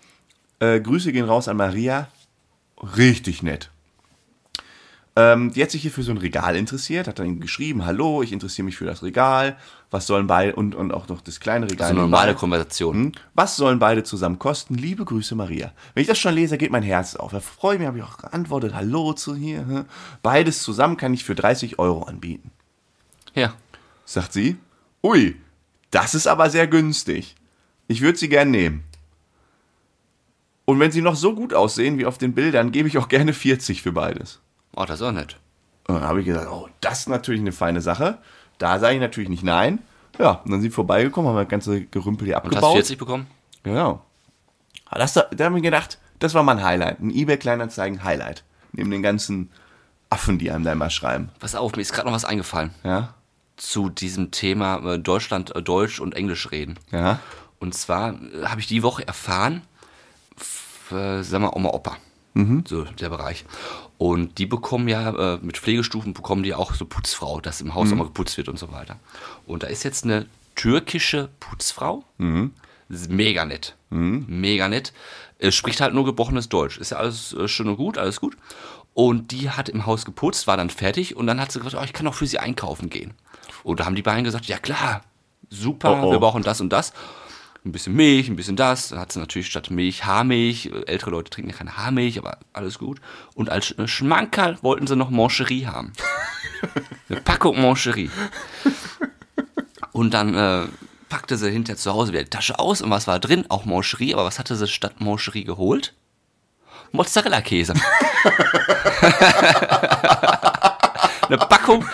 äh, Grüße gehen raus an Maria, richtig nett. Ähm, die hat sich hier für so ein Regal interessiert, hat dann geschrieben, hallo, ich interessiere mich für das Regal, was sollen beide, und, und auch noch das kleine Regal. So eine normale. Konversation. Hm? Was sollen beide zusammen kosten? Liebe Grüße, Maria. Wenn ich das schon lese, geht mein Herz auf. Da freue ich mich, habe ich auch geantwortet, hallo zu hier. Beides zusammen kann ich für 30 Euro anbieten. Ja. Sagt sie, ui, das ist aber sehr günstig. Ich würde sie gern nehmen. Und wenn sie noch so gut aussehen wie auf den Bildern, gebe ich auch gerne 40 für beides. Oh, das ist auch nett. Und dann habe ich gesagt, oh, das ist natürlich eine feine Sache. Da sage ich natürlich nicht nein. Ja, und dann sind sie vorbeigekommen, haben das ganze Gerümpel hier Und hast abgebaut. 40 bekommen? Genau. Aber Das, da da habe ich gedacht, das war mein Highlight. Ein eBay-Kleinanzeigen-Highlight. Neben den ganzen Affen, die einem da immer schreiben. Pass auf, mir ist gerade noch was eingefallen. Ja, Zu diesem Thema äh, Deutschland, äh, Deutsch und Englisch reden. ja. Und zwar äh, habe ich die Woche erfahren, sagen wir Oma Opa, so der Bereich. Und die bekommen ja, äh, mit Pflegestufen bekommen die auch so Putzfrau, dass im Haus auch mal geputzt wird und so weiter. Und da ist jetzt eine türkische Putzfrau, ist mega nett, mega nett, äh, spricht halt nur gebrochenes Deutsch, ist ja alles äh, schön und gut, alles gut. Und die hat im Haus geputzt, war dann fertig und dann hat sie gesagt, oh, ich kann auch für sie einkaufen gehen. Und da haben die beiden gesagt, ja klar, super, Oh, oh. wir brauchen das und das. Ein bisschen Milch, ein bisschen das. Dann hat sie natürlich statt Milch Haarmilch. Ältere Leute trinken ja keine Haarmilch, aber alles gut. Und als Sch- Schmankerl wollten sie noch Mancherie haben. Eine Packung Mancherie. Und dann äh, packte sie hinterher zu Hause wieder die Tasche aus und was war drin? Auch Mancherie, aber was hatte sie statt Mancherie geholt? Mozzarella-Käse. Eine Packung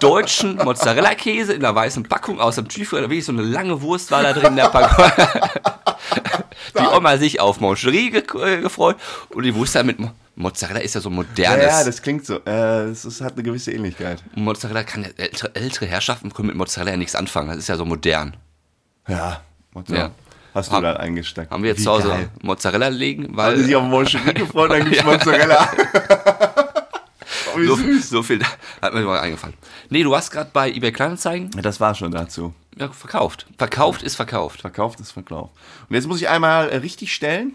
deutschen Mozzarella-Käse in einer weißen Packung aus dem Tiefkühler. Wirklich so eine lange Wurst war da drin in der Packung. Die Oma sich auf Mancherie ge äh, gefreut und die wusste mit Mo Mozzarella ist ja so Ja, modernes. ja, das klingt so. Äh, es hat eine gewisse Ähnlichkeit. Mozzarella kann ja, ältere, ältere Herrschaften können mit Mozzarella ja nichts anfangen. Das ist ja so modern. Ja. So. Ja. Hast du da eingesteckt. Haben wir jetzt Wie zu Hause geil. Mozzarella legen, Haben weil die sich auf Moncherie gefreut, dann gibt's Ja. Mozzarella. so, so viel hat mir mal eingefallen. Nee, du warst gerade bei eBay Kleinanzeigen. Ja, Das war schon dazu. Ja, verkauft. Verkauft ist verkauft. Verkauft ist verkauft. Und jetzt muss ich einmal äh, richtig stellen.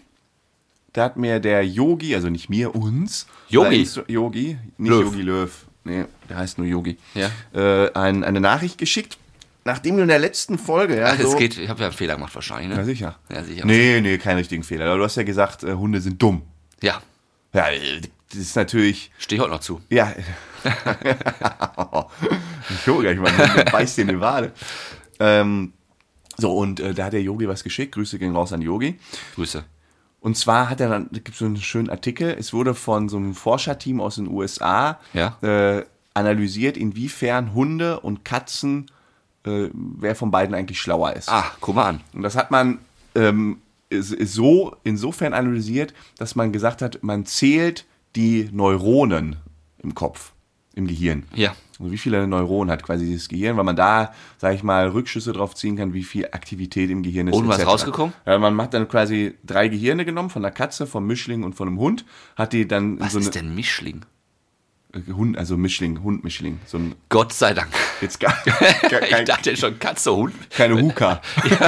Da hat mir der Yogi, also nicht mir, uns. Yogi? Yogi, nicht Löw. Yogi Löw. Nee, der heißt nur Yogi. Ja. Äh, ein, eine Nachricht geschickt, nachdem du in der letzten Folge, ja, Ach, so, es geht, ich habe ja einen Fehler gemacht wahrscheinlich, Ja, ne? sicher. Ja, sicher. Nee, nee, keinen richtigen Fehler. Aber du hast ja gesagt, äh, Hunde sind dumm. Ja, Ja, das ist natürlich. stehe ich heute noch zu. Ja. ich gucke gleich mal, der beißt dir eine Wade. Ähm, so, und äh, da hat der Yogi was geschickt. Grüße gehen raus an Yogi. Grüße. Und zwar hat er dann, da gibt es so einen schönen Artikel, es wurde von so einem Forscherteam aus den USA Ja. äh, analysiert, inwiefern Hunde und Katzen, äh, wer von beiden eigentlich schlauer ist. Ah, guck mal an. Und das hat man ähm, so insofern analysiert, dass man gesagt hat, man zählt die Neuronen im Kopf, im Gehirn. Ja. Also wie viele Neuronen hat quasi dieses Gehirn, weil man da, sage ich mal, Rückschlüsse drauf ziehen kann, wie viel Aktivität im Gehirn ist. Und was rausgekommen? Ja, man hat dann quasi drei Gehirne genommen, von einer Katze, vom Mischling und von einem Hund, hat die dann Was so ist denn Mischling? Hund, also Mischling, Hund-Mischling, so ein Gott sei Dank. jetzt gar, gar ich kein, dachte schon Katze, Hund. keine Huka.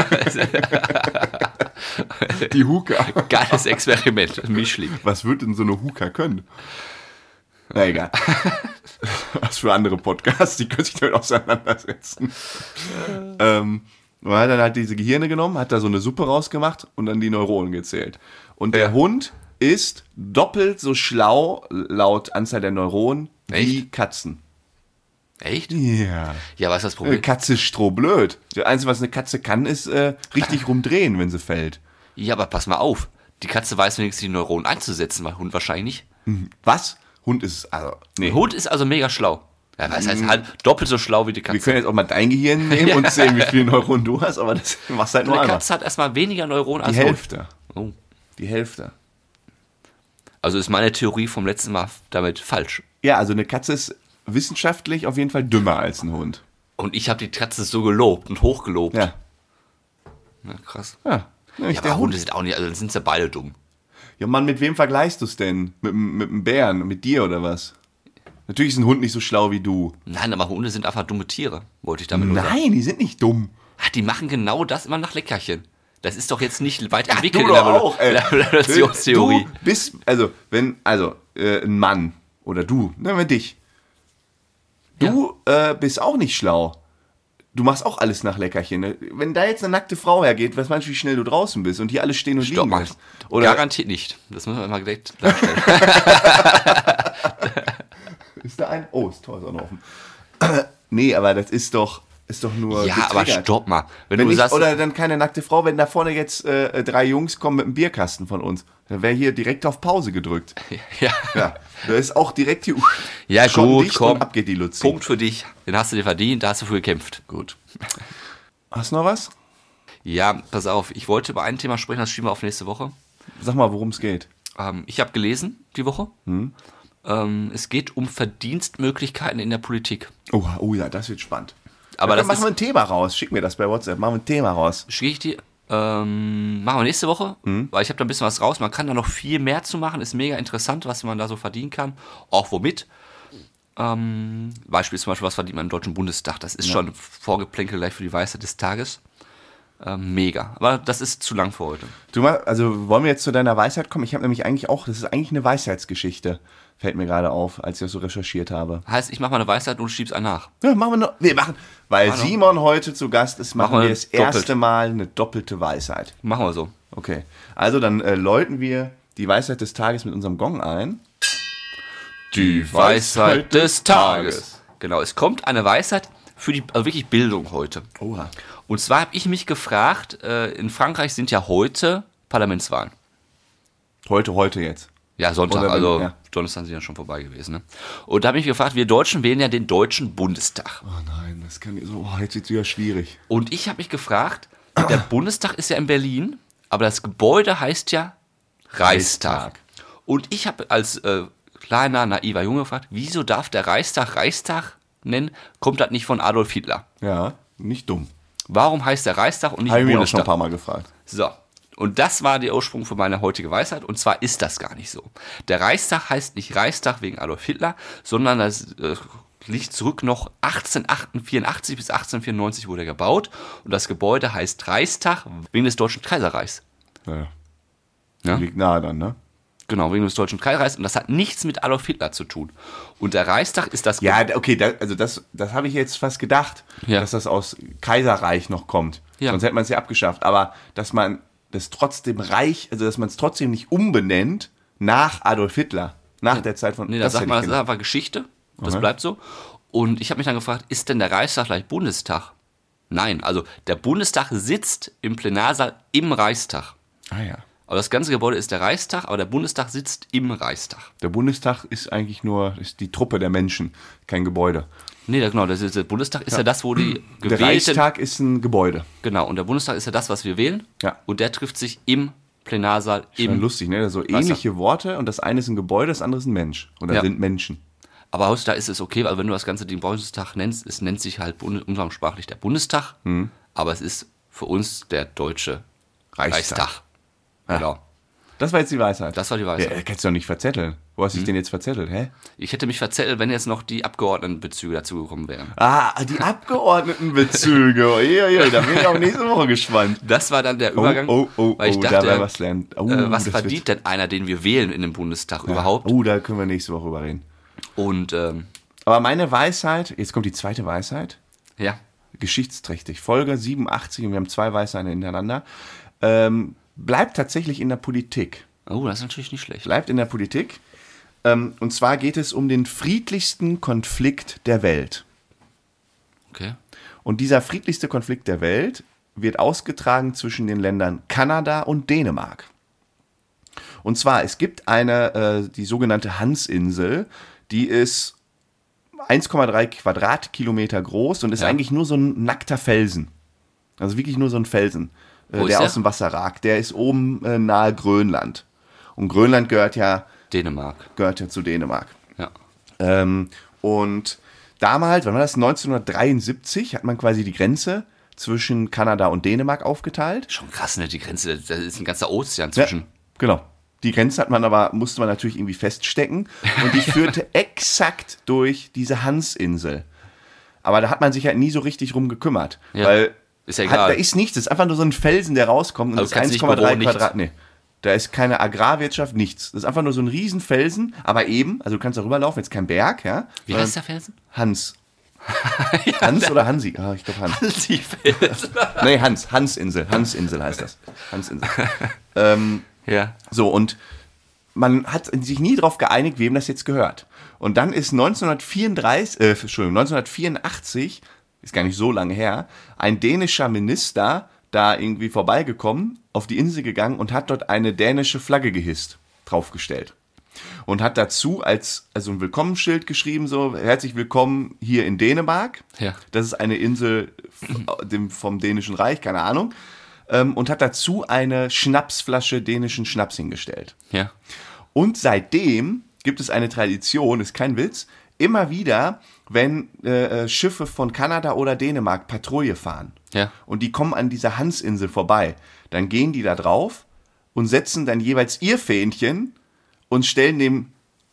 die Huka. Geiles Experiment. Mischling. Was wird denn so eine Huka können? Na egal. Was für andere Podcasts, die können sich damit auseinandersetzen. ähm, man hat dann halt diese Gehirne genommen, hat da so eine Suppe rausgemacht und dann die Neuronen gezählt. Und der Ja. Hund ist doppelt so schlau, laut Anzahl der Neuronen, wie Echt? Katzen. Echt? Ja. Ja, was ist das Eine Problem? Katze ist strohblöd. Das Einzige, was eine Katze kann, ist äh, richtig rumdrehen, wenn sie fällt. Ja, aber pass mal auf. Die Katze weiß wenigstens die Neuronen einzusetzen, weil Hund wahrscheinlich nicht. Was? Hund ist, also, nee. Hund ist also mega schlau. Ja, was heißt halt doppelt so schlau wie die Wir Katze. können jetzt auch mal dein Gehirn nehmen und sehen, wie viele Neuronen du hast, aber das machst halt nur Eine einmal. Katze hat erstmal weniger Neuronen als Die. Hälfte. Oh. Die Hälfte. Also ist meine Theorie vom letzten Mal damit falsch. Ja, also eine Katze ist wissenschaftlich auf jeden Fall dümmer als ein Hund. Und ich habe die Katze so gelobt und hochgelobt. Ja. Na, krass. Ja. Ja, der aber Hund. Hunde sind auch nicht, also dann sind sie beide dumm. Ja, Mann, mit wem vergleichst du es denn? Mit, mit einem Bären? Mit dir oder was? Natürlich ist ein Hund nicht so schlau wie du. Nein, aber Hunde sind einfach dumme Tiere, wollte ich damit nur sagen. Nein, die sind nicht dumm. Ach, die machen genau das immer nach Leckerchen. Das ist doch jetzt nicht weit Ach, entwickelt du in der doch. Evalu- Evaluationstheorie. Du bist, also, wenn, also, äh, ein Mann oder du, nehmen wir dich. Du äh, bist auch nicht schlau. Du machst auch alles nach Leckerchen. ne? Wenn da jetzt eine nackte Frau hergeht, was meinst du, wie schnell du draußen bist und hier alles stehen und Stopp liegen lässt? Oder Garantiert nicht. Das müssen wir mal direkt darstellen. ist da ein? Oh, das Tor ist auch noch offen. nee, aber das ist doch, ist doch nur. ja, aber getriggert. stopp mal. Wenn, Wenn du ich, sagst, oder dann keine nackte Frau, wenn da vorne jetzt äh, drei Jungs kommen mit einem Bierkasten von uns, dann wäre hier direkt auf Pause gedrückt. ja, Ja, da ist auch direkt hier. Ja, schon gut, komm. Ab geht die Luzi. Punkt für dich. Den hast du dir verdient, da hast du für gekämpft. Gut. Hast du noch was? Ja, pass auf. Ich wollte über ein Thema sprechen, das schieben wir auf nächste Woche. Sag mal, worum es geht. Ähm, ich habe gelesen die Woche. Hm? Ähm, es geht um Verdienstmöglichkeiten in der Politik. Oh, oh ja, das wird spannend. Aber ja, das dann machen wir ein Thema raus. Schick mir das bei WhatsApp. Machen wir ein Thema raus. Schicke ich dir. Ähm, machen wir nächste Woche, Hm? weil ich habe da ein bisschen was raus. Man kann da noch viel mehr zu machen. Ist mega interessant, was man da so verdienen kann. Auch womit. Ähm, Beispiel zum Beispiel, was verdient man im Deutschen Bundestag? Das ist schon Vorgeplänkel gleich für die Weisheit des Tages. Ähm, mega. Aber das ist zu lang für heute. Du mal, also wollen wir jetzt zu deiner Weisheit kommen? Ich habe nämlich eigentlich auch, das ist eigentlich eine Weisheitsgeschichte. Fällt mir gerade auf, als ich das so recherchiert habe. Heißt, ich mache mal eine Weisheit und du schiebst einen nach. Ja, machen wir noch. Wir machen, weil wir. Simon heute zu Gast ist, machen, Machen wir wir das doppelt. erste Mal eine doppelte Weisheit. Machen wir so. Okay. Also dann äh, läuten wir die Weisheit des Tages mit unserem Gong ein. Die Weisheit des Tages. Genau, es kommt eine Weisheit für die also wirklich Bildung heute. Oha. Und zwar habe ich mich gefragt, äh, in Frankreich sind ja heute Parlamentswahlen. Heute, heute jetzt. Ja, Sonntag, Oder also ja. Donnerstag sind ja schon vorbei gewesen. Ne? Und da habe ich mich gefragt, wir Deutschen wählen ja den Deutschen Bundestag. Oh nein, das kann so. Oh, jetzt wird wieder schwierig. Und ich habe mich gefragt, der Bundestag ist ja in Berlin, aber das Gebäude heißt ja Reichstag. Reichstag. Und ich habe als äh, kleiner, naiver Junge gefragt, wieso darf der Reichstag Reichstag nennen? Kommt das nicht von Adolf Hitler? Ja, nicht dumm. Warum heißt der Reichstag und nicht Habe ich mich auch schon ein Bundestag? paar Mal gefragt. So. Und das war der Ursprung für meine heutige Weisheit. Und zwar ist das gar nicht so. Der Reichstag heißt nicht Reichstag wegen Adolf Hitler, sondern das äh, liegt zurück noch 1884 bis 1894 wurde er gebaut. Und das Gebäude heißt Reichstag wegen des Deutschen Kaiserreichs. Ja. Ja? Liegt nahe dann, ne? Genau, wegen des Deutschen Kaiserreichs. Und das hat nichts mit Adolf Hitler zu tun. Und der Reichstag ist das Ja, okay, da, also das, das habe ich jetzt fast gedacht, Ja. dass das aus Kaiserreich noch kommt. Ja. Sonst hätte man es ja abgeschafft. Aber dass man das trotzdem Reich, also dass man es trotzdem nicht umbenennt nach Adolf Hitler, nach der Zeit von Nee, da sagt man, das ist einfach Geschichte. Das Aha. bleibt so. Und ich habe mich dann gefragt, ist denn der Reichstag gleich Bundestag? Nein, also der Bundestag sitzt im Plenarsaal im Reichstag. Ah ja. Aber das ganze Gebäude ist der Reichstag, aber der Bundestag sitzt im Reichstag. Der Bundestag ist eigentlich nur ist die Truppe der Menschen, kein Gebäude. Nee, genau, das ist, der Bundestag ist ja, das, wo die Der gewählten... Reichstag ist ein Gebäude. Genau, und der Bundestag ist ja das, was wir wählen. Ja. Und der trifft sich im Plenarsaal Schon im. lustig, ne? So ähnliche Worte und das eine ist ein Gebäude, das andere ist ein Mensch. Oder Ja. sind Menschen. Aber heutzutage ist es okay, weil wenn du das Ganze den Bundestag nennst, es nennt sich halt umgangssprachlich der Bundestag, aber es ist für uns der deutsche Reichstag. Reichstag. Genau. Das war jetzt die Weisheit. Das war die Weisheit. Ja, kannst du doch nicht verzetteln. Wo hast du dich denn jetzt verzettelt, hä? Ich hätte mich verzettelt, wenn jetzt noch die Abgeordnetenbezüge dazu gekommen wären. Ah, die Abgeordnetenbezüge. Uiuiui, da bin ich auch nächste Woche gespannt. Das war dann der Übergang, oh, oh, weil ich oh, dachte, da was lernen. Oh, äh, was verdient denn einer, den wir wählen in dem Bundestag wird- überhaupt? Oh, da können wir nächste Woche drüber reden. Und ähm, Aber meine Weisheit, jetzt kommt die zweite Weisheit, ja, geschichtsträchtig. Folge 87, und wir haben zwei Weisheiten hintereinander, ähm, bleibt tatsächlich in der Politik. oh, das ist natürlich nicht schlecht. Bleibt in der Politik. Ähm, und zwar geht es um den friedlichsten Konflikt der Welt. Okay. Und dieser friedlichste Konflikt der Welt wird ausgetragen zwischen den Ländern Kanada und Dänemark. Und zwar, es gibt eine, äh, die sogenannte Hansinsel, die ist 1,3 Quadratkilometer groß und ist Ja. eigentlich nur so ein nackter Felsen. Also wirklich nur so ein Felsen, Wo ist der der? aus dem Wasser ragt. Der ist oben äh, nahe Grönland. Und Grönland gehört ja, Dänemark. gehört ja zu Dänemark. Ja. Ähm, und damals, wann war das? 1973 hat man quasi die Grenze zwischen Kanada und Dänemark aufgeteilt. Schon krass, ne? Die Grenze, da ist ein ganzer Ozean zwischen. Ja, genau. Die Grenze hat man aber, musste man natürlich irgendwie feststecken. Und die führte exakt durch diese Hansinsel. Aber da hat man sich halt nie so richtig rum gekümmert. Ja. Weil Ist ja hat, egal. da ist nichts. Das ist einfach nur so ein Felsen, der rauskommt. Und Also das ist nicht 1,3 bewohnen, nichts. Quadrat. Nee. Da ist keine Agrarwirtschaft, nichts. Das ist einfach nur so ein Riesenfelsen, aber eben, also du kannst darüber laufen, jetzt kein Berg, ja. Wie heißt der Felsen? Hans. Hans oder Hansi? Ah, ich glaube Hans. Die Felsen. Nee, Hans. Hansinsel. Hansinsel heißt das. Hansinsel. ähm, ja. so, und man hat sich nie darauf geeinigt, wem das jetzt gehört. Und dann ist 1934, äh, Entschuldigung, 1984, ist gar nicht so lange her, ein dänischer Minister da irgendwie vorbeigekommen, auf die Insel gegangen und hat dort eine dänische Flagge gehisst, draufgestellt. Und hat dazu als, also ein Willkommensschild geschrieben, so, herzlich willkommen hier in Dänemark. Ja. Das ist eine Insel f- dem, vom dänischen Reich, keine Ahnung. Ähm, und hat dazu eine Schnapsflasche dänischen Schnaps hingestellt. Ja. Und seitdem gibt es eine Tradition, ist kein Witz, immer wieder, wenn äh, äh, Schiffe von Kanada oder Dänemark Patrouille fahren Ja. und die kommen an dieser Hansinsel vorbei, dann gehen die da drauf und setzen dann jeweils ihr Fähnchen und stellen dem,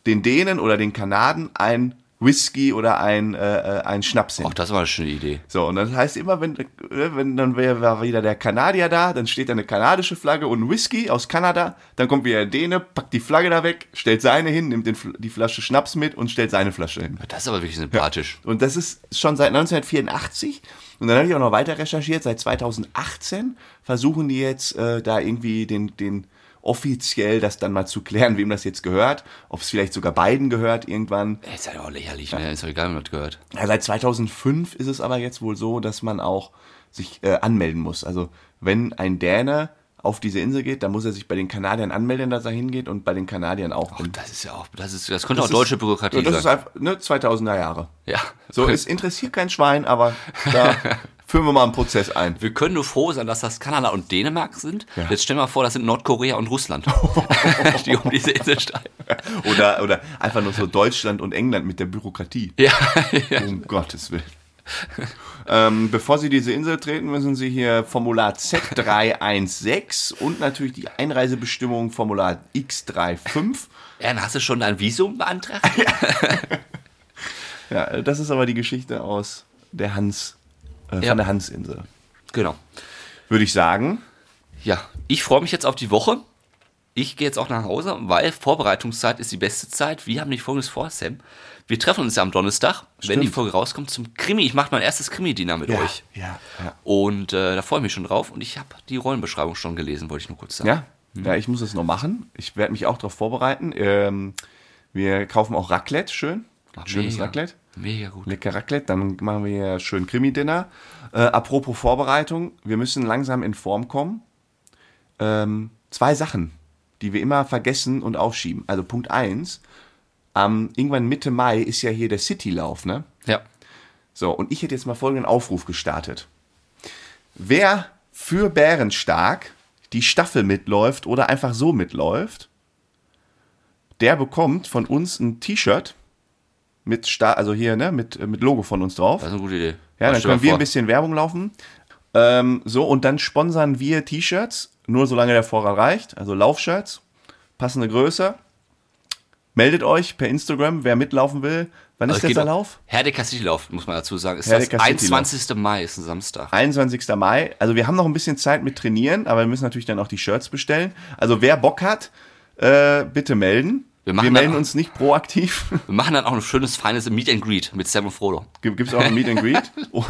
den Dänen oder den Kanaden ein Whisky oder ein, äh, äh, ein Schnaps hin. Auch das war eine schöne Idee. So, und das heißt immer, wenn, äh, wenn dann wäre war wieder der Kanadier da, dann steht da eine kanadische Flagge und ein Whisky aus Kanada, dann kommt wieder der Däne, packt die Flagge da weg, stellt seine hin, nimmt den, die Flasche Schnaps mit und stellt seine Flasche hin. Das ist aber wirklich sympathisch. Und das ist schon seit 1984. Und dann habe ich auch noch weiter recherchiert. Seit 2018 versuchen die jetzt äh, da irgendwie den, den offiziell das dann mal zu klären, wem das jetzt gehört. Ob es vielleicht sogar beiden gehört irgendwann. Ist ja auch lächerlich, ne? Ist doch egal, man das gehört. Ja, seit 2005 ist es aber jetzt wohl so, dass man auch sich äh, anmelden muss. Also wenn ein Däne auf diese Insel geht, dann muss er sich bei den Kanadiern anmelden, dass er hingeht und bei den Kanadiern auch. Ach, das ist ja auch, das ist, das könnte Das auch deutsche ist- Bürokratie Das ist sein. einfach, ne, 2000er Jahre. Ja. So, es interessiert kein Schwein, aber da führen wir mal einen Prozess ein. Wir können nur froh sein, dass das Kanada und Dänemark sind. Ja. Jetzt stell mal vor, das sind Nordkorea und Russland, die um diese Insel steigen. Oder, oder einfach nur so Deutschland und England mit der Bürokratie. Ja, Um Gottes Willen. ähm, bevor Sie diese Insel treten, müssen Sie hier Formular Z316 und natürlich die Einreisebestimmung Formular X35. ja, dann hast du schon ein Visum beantragt? Ja, das ist aber die Geschichte aus der Hans, äh, Ja. von der Hansinsel. Genau. Würde ich sagen. Ja, ich freue mich jetzt auf die Woche. Ich gehe jetzt auch nach Hause, weil Vorbereitungszeit ist die beste Zeit. Wir haben nicht folgendes vor, Sam. Wir treffen uns ja am Donnerstag, wenn Stimmt. die Folge rauskommt, zum Krimi. Ich mache mein erstes Krimi-Dinner mit euch. Ja, ja. Und äh, da freue ich mich schon drauf. Und ich habe die Rollenbeschreibung schon gelesen, wollte ich nur kurz sagen. Ja, ja ich muss es noch machen. Ich werde mich auch darauf vorbereiten. Ähm, wir kaufen auch Raclette, schön. Ach, Schönes mega. Raclette. Mega gut. Lecker Raclette, dann machen wir hier schön Krimi-Dinner. Äh, apropos Vorbereitung, wir müssen langsam in Form kommen. Ähm, zwei Sachen, die wir immer vergessen und aufschieben. Also Punkt eins: am irgendwann Mitte Mai ist ja hier der Citylauf, ne? Ja. So, und ich hätte jetzt mal folgenden Aufruf gestartet. Wer für Bärenstark, die Staffel mitläuft oder einfach so mitläuft, der bekommt von uns ein T-Shirt mit Sta also hier, ne, mit, mit Logo von uns drauf. Das ist eine gute Idee. Ja, dann können wir vor. ein bisschen Werbung laufen. Ähm, so, und dann sponsern wir T-Shirts, nur solange der Vorrat reicht. Also Laufshirts, passende Größe. Meldet euch per Instagram, wer mitlaufen will. Wann Also ist jetzt der Lauf? Herdecker Citylauf, muss man dazu sagen. Ist Herdecker das Citylauf. 21. Mai, ist ein Samstag. 21. Mai. Also wir haben noch ein bisschen Zeit mit trainieren, aber wir müssen natürlich dann auch die Shirts bestellen. Also wer Bock hat, äh, bitte melden. Wir Wir, machen melden dann- uns nicht proaktiv. Wir machen dann auch ein schönes, feines Meet and Greet mit Sam und Frodo. Gibt es auch ein Meet and Greet. Oh.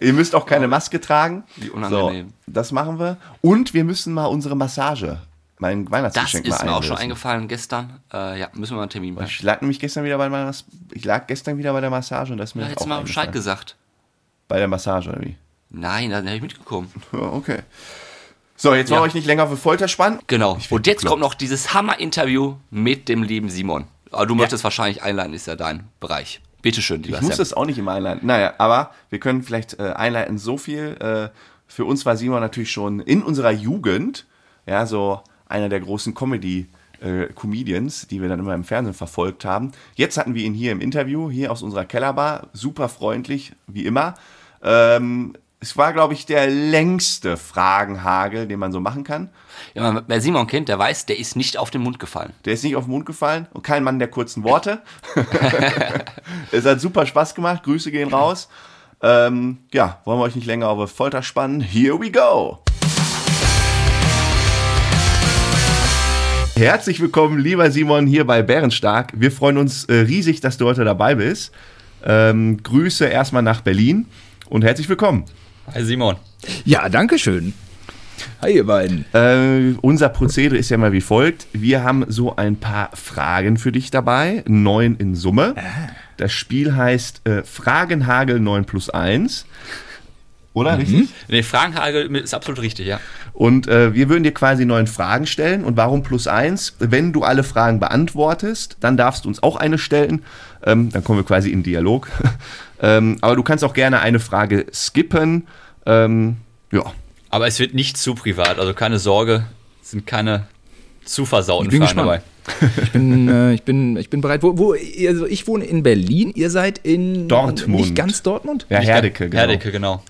Ihr müsst auch keine Maske tragen. Wie unangenehm. So, das machen wir. Und wir müssen mal unsere Massage, mein Das Weihnachtsgeschenk ist mal mir auch schon eingefallen gestern. Äh, ja, müssen wir mal einen Termin machen. Ich lag nämlich gestern wieder bei meiner, ich lag gestern wieder bei der Massage und das ist mir Ja, auch hättest du mal Bescheid gesagt. Bei der Massage oder wie? Nein, da wäre ich mitgekommen. Ja, okay. So, jetzt wollen Ja. wir euch nicht länger auf die Folter spannen. Genau. Und jetzt kommt noch dieses Hammer-Interview mit dem lieben Simon. Aber du möchtest wahrscheinlich einleiten, ist ja dein Bereich. Bitteschön, lieber Ich muss Sam. das auch nicht immer einleiten. Naja, aber wir können vielleicht äh, einleiten so viel. Äh, für uns war Simon natürlich schon in unserer Jugend, ja, so einer der großen Comedy- äh, Comedians, die wir dann immer im Fernsehen verfolgt haben. Jetzt hatten wir ihn hier im Interview, hier aus unserer Kellerbar, super freundlich, wie immer. Ähm, es war, glaube ich, der längste Fragenhagel, den man so machen kann. Ja, wer Simon kennt, der weiß, der ist nicht auf den Mund gefallen. Der ist nicht auf den Mund gefallen und kein Mann der kurzen Worte. es hat super Spaß gemacht. Grüße gehen raus. Ähm, ja, wollen wir euch nicht länger auf Folter spannen? Here we go! Herzlich willkommen, lieber Simon, hier bei Bärenstark. Wir freuen uns äh, riesig, dass du heute dabei bist. Ähm, Grüße erstmal nach Berlin und herzlich willkommen. Hi Simon. Ja, danke schön. Hi, ihr beiden. Äh, unser Prozedere ist ja mal wie folgt. Wir haben so ein paar Fragen für dich dabei, neun in Summe. Das Spiel heißt äh, Fragenhagel 9 plus 1. Oder richtig? Nee, Fragenhagel ist absolut richtig, ja. Und äh, wir würden dir quasi neun Fragen stellen. Und warum plus 1? Wenn du alle Fragen beantwortest, dann darfst du uns auch eine stellen. Ähm, dann kommen wir quasi in Dialog. ähm, aber du kannst auch gerne eine Frage skippen. Ähm, ja, Aber es wird nicht zu privat, also keine Sorge, es sind keine zu versauten Ich bin Fragen dabei. gespannt. Ich bin, äh, ich bin, ich bin bereit. Wo, wo, also ich wohne in Berlin, ihr seid in Dortmund. Nicht ganz Dortmund? ja Herdecke, ganz- Herdecke, genau.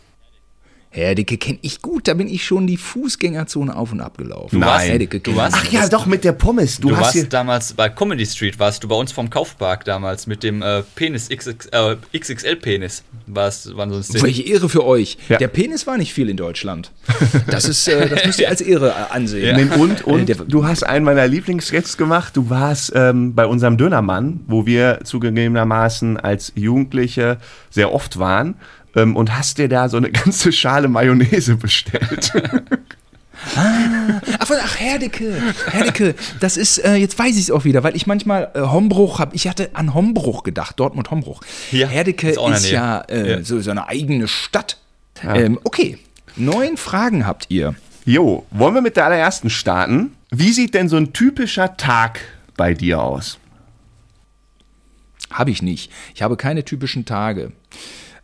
Herdecke kenne ich gut, da bin ich schon die Fußgängerzone auf und ab gelaufen. Du warst- Herdecke du warst-. Ach ja, doch, mit der Pommes. Du, Du, hast warst hier. damals bei Comedy Street, warst du bei uns vom Kaufpark damals mit dem äh, Penis XX, äh, XXL-Penis. Warst, waren so ein Szene. Welche Ehre für euch. Ja. Der Penis war nicht viel in Deutschland. Das ist, äh, das müsst ihr als Ehre äh, ansehen. Nee, und und der- du hast einen meiner Lieblingssketches gemacht. Du warst ähm, bei unserem Dönermann, wo wir zugegebenermaßen als Jugendliche sehr oft waren. Ähm, und hast dir da so eine ganze Schale Mayonnaise bestellt. Ach, von- ach Herdecke, Herdecke, das ist, äh, jetzt weiß ich es auch wieder, weil ich manchmal äh, Hombruch habe, ich hatte an Hombruch gedacht, Dortmund-Hombruch. Ja, Herdecke ist ist ja, äh, Ja. So, so eine eigene Stadt. Ähm, okay, neun Fragen habt ihr. jo, wollen wir mit der allerersten starten? Wie sieht denn so ein typischer Tag bei dir aus? Habe ich nicht. Ich habe keine typischen Tage.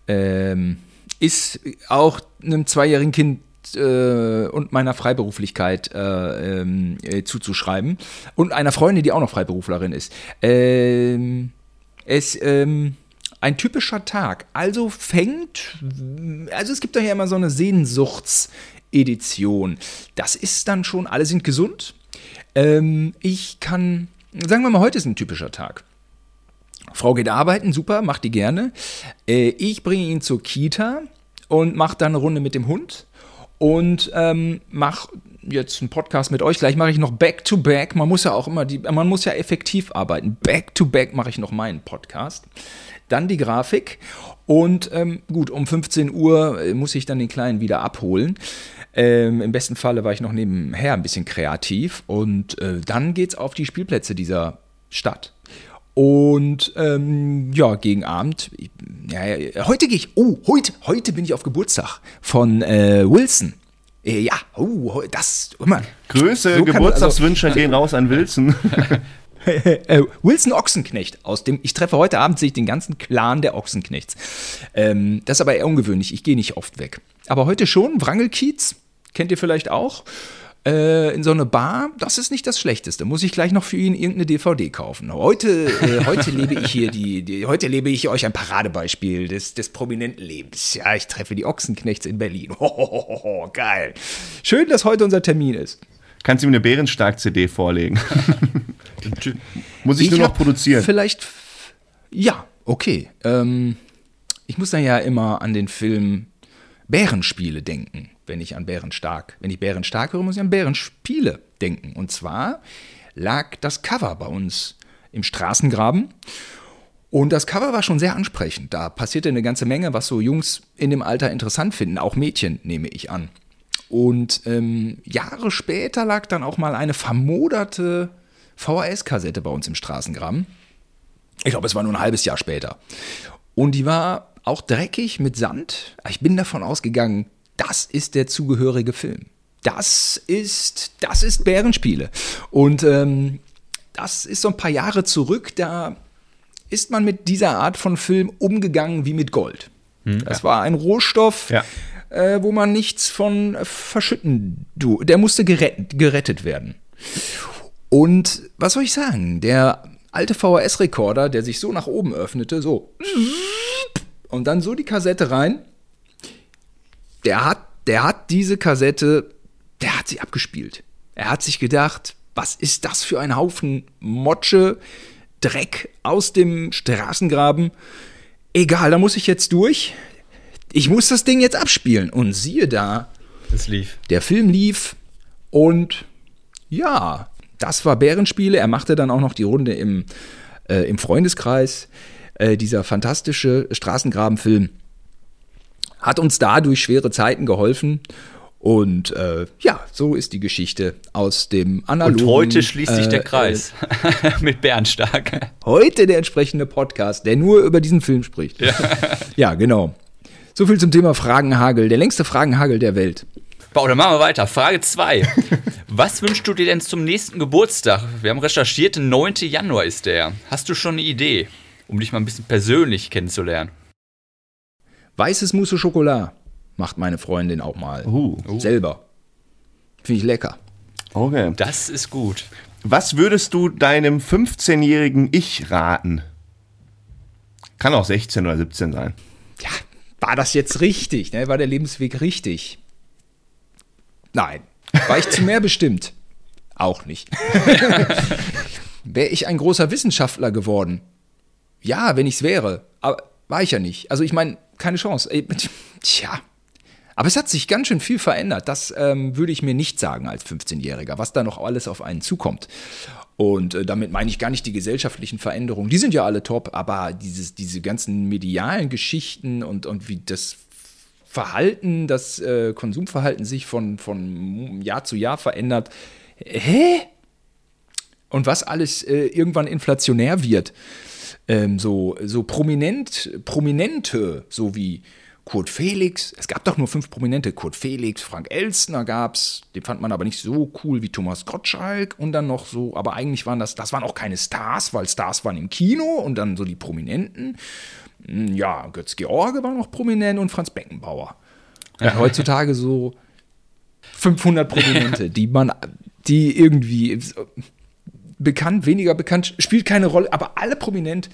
Ähm, ist auch einem zweijährigen Kind äh, und meiner Freiberuflichkeit äh, ähm, äh, zuzuschreiben. Und einer Freundin, die auch noch Freiberuflerin ist. Ähm, es ähm, ein typischer Tag. Also fängt, also es gibt da ja immer so eine Sehnsuchtsedition. Das ist dann schon, alle sind gesund. Ähm, ich kann, sagen wir mal, heute ist ein typischer Tag. Frau geht arbeiten, super, macht die gerne. Äh, ich bringe ihn zur Kita und mache dann eine Runde mit dem Hund und ähm, mache jetzt einen Podcast mit euch. Gleich mache ich noch Back to Back. Man muss ja auch immer die, man muss ja effektiv arbeiten. Back to Back mache ich noch meinen Podcast. Dann die Grafik und ähm, gut, um 15 Uhr äh, muss ich dann den Kleinen wieder abholen. Ähm, Im besten Falle war ich noch nebenher ein bisschen kreativ und äh, dann geht's auf die Spielplätze dieser Stadt. Und ähm, ja, gegen Abend, ja, heute gehe ich, oh, heute, heute bin ich auf Geburtstag von äh, Wilson. Äh, ja, oh, das, mal. Größe, So kann- Geburtstagswünsche gehen raus an Wilson. äh, Wilson Ochsenknecht aus dem, ich treffe heute Abend sehe ich den ganzen Clan der Ochsenknechts. Ähm, das ist aber eher ungewöhnlich, ich gehe nicht oft weg. Aber heute schon, Wrangelkiez, kennt ihr vielleicht auch. Äh, in so eine Bar, das ist nicht das Schlechteste. Muss ich gleich noch für ihn irgendeine DVD kaufen. Heute, äh, heute lebe ich hier die, die, heute lebe ich euch ein Paradebeispiel des, des prominenten Lebens. Ja, ich treffe die Ochsenknechts in Berlin. Hohoho, geil. Schön, dass heute unser Termin ist. Kannst du ihm eine Bärenstark-CD vorlegen? Muss ich, nur noch produzieren. Vielleicht, ja, okay. Ähm, ich muss dann ja immer an den Film Bärenspiele denken, wenn ich an Bärenstark. Wenn ich Bärenstark höre, muss ich an Bärenspiele denken. Und zwar lag das Cover bei uns im Straßengraben. Und das Cover war schon sehr ansprechend. Da passierte eine ganze Menge, was so Jungs in dem Alter interessant finden. Auch Mädchen, nehme ich an. Und ähm, Jahre später lag dann auch mal eine vermoderte VHS-Kassette bei uns im Straßengraben. Ich glaube, es war nur ein halbes Jahr später. Und die war auch dreckig mit Sand. Ich bin davon ausgegangen, das ist der zugehörige Film. Das ist, das ist Bärenspiele. Und ähm, das ist so ein paar Jahre zurück, da ist man mit dieser Art von Film umgegangen wie mit Gold. das war ein Rohstoff, Ja. äh, wo man nichts von verschütten. Du, der musste gerettet, gerettet werden. Und was soll ich sagen? Der alte VHS-Rekorder, der sich so nach oben öffnete, so. Und dann so die Kassette rein. Der hat, der hat diese Kassette, der hat sie abgespielt. Er hat sich gedacht, was ist das für ein Haufen Motsche, Dreck aus dem Straßengraben? Egal, da muss ich jetzt durch. Ich muss das Ding jetzt abspielen. Und siehe da, Es lief. der Film lief und ja, das war Bärenspiele. Er machte dann auch noch die Runde im, äh, im Freundeskreis. Äh, dieser fantastische Straßengrabenfilm hat uns da durch schwere Zeiten geholfen. Und äh, ja, so ist die Geschichte aus dem analogen. Und heute schließt sich äh, der Kreis. Mit Bernstark. Äh, heute der entsprechende Podcast, der nur über diesen Film spricht. Ja, ja genau. So viel zum Thema Fragenhagel, der längste Fragenhagel der Welt. Bau, dann machen wir weiter. Frage 2. Was wünschst du dir denn zum nächsten Geburtstag? Wir haben recherchiert, der 9. Januar ist der. Hast du schon eine Idee, um dich mal ein bisschen persönlich kennenzulernen? Weißes Mousse au Chocolat macht meine Freundin auch mal. Uh, Selber. Finde ich lecker. okay. Das ist gut. Was würdest du deinem 15-jährigen Ich raten? Kann auch 16 oder 17 sein. Ja, war das jetzt richtig? Ne? War der Lebensweg richtig? Nein. War ich zu mehr bestimmt? Auch nicht. Wäre ich ein großer Wissenschaftler geworden? Ja, wenn ich es wäre. Aber war ich ja nicht. Also ich meine, keine Chance. Ey, Tja. Aber es hat sich ganz schön viel verändert. Das ähm, würde ich mir nicht sagen als 15-Jähriger, was da noch alles auf einen zukommt. Und äh, damit meine ich gar nicht die gesellschaftlichen Veränderungen. Die sind ja alle top, aber dieses, diese ganzen medialen Geschichten und, und wie das Verhalten, das äh, Konsumverhalten sich von, von Jahr zu Jahr verändert. Hä? Und was alles äh, irgendwann inflationär wird. Ähm, so, so prominent, prominente, so wie Kurt Felix. Es gab doch nur fünf Prominente. Kurt Felix, Frank Elstner gab's. Den fand man aber nicht so cool wie Thomas Gottschalk. Und dann noch so, aber eigentlich waren das, das waren auch keine Stars, weil Stars waren im Kino und dann so die Prominenten. Hm, Ja, Götz George war noch prominent und Franz Beckenbauer. Und heutzutage so 500 Prominente, die man, die irgendwie bekannt, weniger bekannt, spielt keine Rolle, aber alle prominent.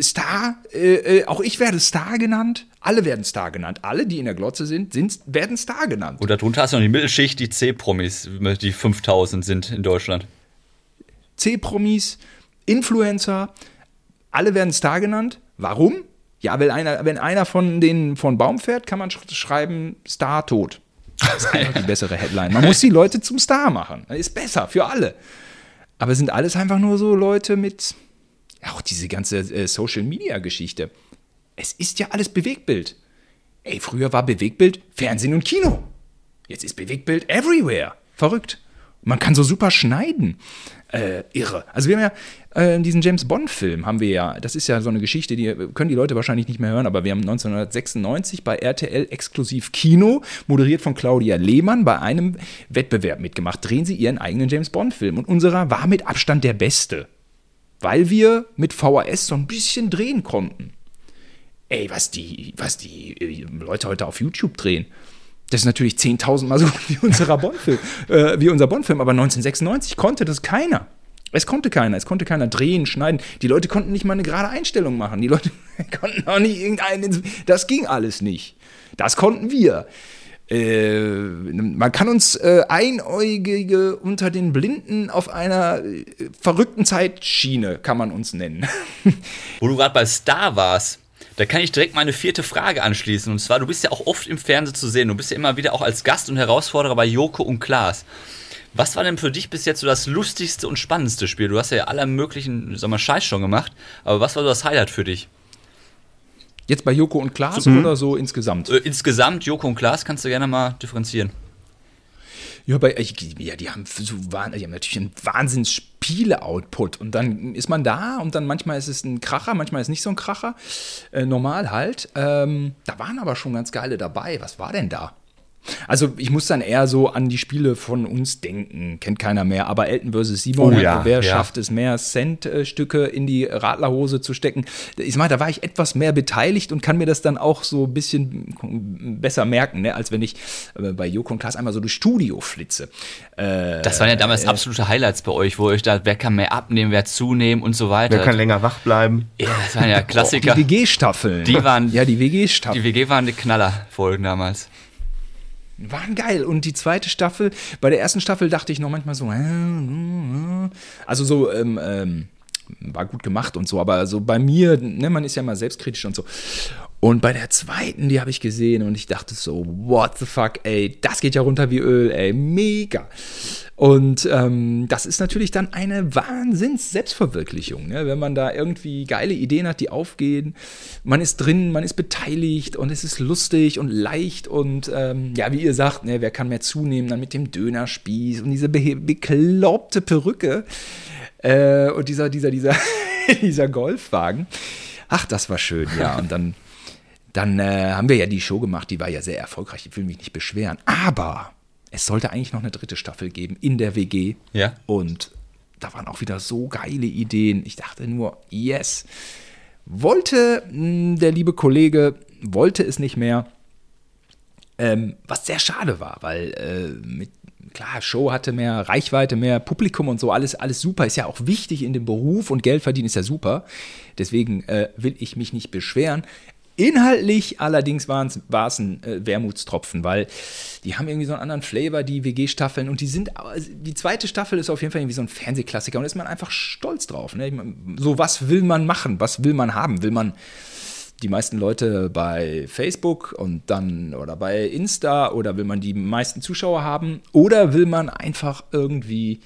Star, äh, äh, auch ich werde Star genannt, alle werden Star genannt, alle, die in der Glotze sind, sind werden Star genannt. Und darunter hast du noch die Mittelschicht, die C-Promis, die 5000 sind in Deutschland. C-Promis, Influencer, alle werden Star genannt. Warum? Ja, weil einer, wenn einer von denen von Baum fährt, kann man sch schreiben, Star tot. Das ist einfach die bessere Headline. Man muss die Leute zum Star machen. Das ist besser für alle. Aber sind alles einfach nur so Leute mit, auch diese ganze äh, Social-Media-Geschichte. Es ist ja alles Bewegtbild. Ey, früher war Bewegtbild Fernsehen und Kino. Jetzt ist Bewegtbild everywhere. Verrückt. Man kann so super schneiden. Äh, irre. Also wir haben ja äh, diesen James Bond-Film haben wir ja, das ist ja so eine Geschichte, die können die Leute wahrscheinlich nicht mehr hören, aber wir haben 1996 bei RTL exklusiv Kino, moderiert von Claudia Lehmann, bei einem Wettbewerb mitgemacht. Drehen sie ihren eigenen James Bond-Film. Und unserer war mit Abstand der beste. Weil wir mit VHS so ein bisschen drehen konnten. Ey, was die, was die äh, Leute heute auf YouTube drehen. Das ist natürlich 10.000 Mal so gut wie, unserer Bonn-Film, äh, wie unser Bonn-Film, aber 1996 konnte das keiner. Es konnte keiner, es konnte keiner drehen, schneiden. Die Leute konnten nicht mal eine gerade Einstellung machen. Die Leute konnten auch nicht irgendeinen. Das ging alles nicht. Das konnten wir. Äh, man kann uns äh, Einäugige unter den Blinden auf einer äh, verrückten Zeitschiene, kann man uns nennen. Wo du gerade bei Star warst, da kann ich direkt meine vierte Frage anschließen. Und zwar, du bist ja auch oft im Fernsehen zu sehen. Du bist ja immer wieder auch als Gast und Herausforderer bei Joko und Klaas. Was war denn für dich bis jetzt so das lustigste und spannendste Spiel? Du hast ja aller möglichen, sag mal, Scheiß schon gemacht, aber was war so das Highlight für dich? Jetzt bei Joko und Klaas mhm. oder so insgesamt? Äh, insgesamt, Joko und Klaas, kannst du gerne mal differenzieren. Ja, bei, ja, die haben, so, die haben natürlich einen wahnsinns Spiele-Output. Und dann ist man da und dann manchmal ist es ein Kracher, manchmal ist es nicht so ein Kracher. Äh, normal halt. Ähm, da waren aber schon ganz geile dabei. Was war denn da? Also ich muss dann eher so an die Spiele von uns denken, kennt keiner mehr, aber Elton vs. Simon, oh, ja, wer ja. schafft es mehr Cent-Stücke in die Radlerhose zu stecken? Ich meine, da war ich etwas mehr beteiligt und kann mir das dann auch so ein bisschen besser merken, ne, als wenn ich äh, bei Joko und Klaas einmal so durch Studio flitze. Äh, das waren ja damals äh, absolute Highlights bei euch, wo euch da, wer kann mehr abnehmen, wer zunehmen und so weiter. Wer kann länger wach bleiben. Ja, das waren ja Klassiker. Oh, die WG-Staffeln. Die waren, ja, die WG-Staffeln. Die WG waren die Knallerfolgen damals waren geil. Und die zweite Staffel, bei der ersten Staffel dachte ich noch manchmal so, also so, ähm, ähm, war gut gemacht und so, aber so bei mir, ne, man ist ja mal selbstkritisch und so. Und bei der zweiten, die habe ich gesehen und ich dachte so, what the fuck, ey, das geht ja runter wie Öl, ey, mega. Und ähm, das ist natürlich dann eine Wahnsinns-Selbstverwirklichung, ne? wenn man da irgendwie geile Ideen hat, die aufgehen. Man ist drin, man ist beteiligt und es ist lustig und leicht und ähm, ja, wie ihr sagt, ne, wer kann mehr zunehmen, dann mit dem Dönerspieß und diese be bekloppte Perücke äh, und dieser, dieser, dieser, dieser Golfwagen. Ach, das war schön, ja. Und dann, dann äh, haben wir ja die Show gemacht, die war ja sehr erfolgreich, ich will mich nicht beschweren. Aber es sollte eigentlich noch eine dritte Staffel geben in der WG. Ja. Und da waren auch wieder so geile Ideen. Ich dachte nur, yes. Wollte mh, hm, der liebe Kollege, wollte es nicht mehr. Ähm, was sehr schade war, weil äh, mit, klar, Show hatte mehr Reichweite, mehr Publikum und so, alles, alles super, ist ja auch wichtig in dem Beruf und Geld verdienen ist ja super. Deswegen äh, will ich mich nicht beschweren. Inhaltlich allerdings war es ein äh, Wermutstropfen, weil die haben irgendwie so einen anderen Flavor, die WG-Staffeln. Und die sind, die zweite Staffel ist auf jeden Fall irgendwie so ein Fernsehklassiker und da ist man einfach stolz drauf. Ne? So, was will man machen? Was will man haben? Will man die meisten Leute bei Facebook und dann oder bei Insta oder will man die meisten Zuschauer haben? Oder will man einfach irgendwie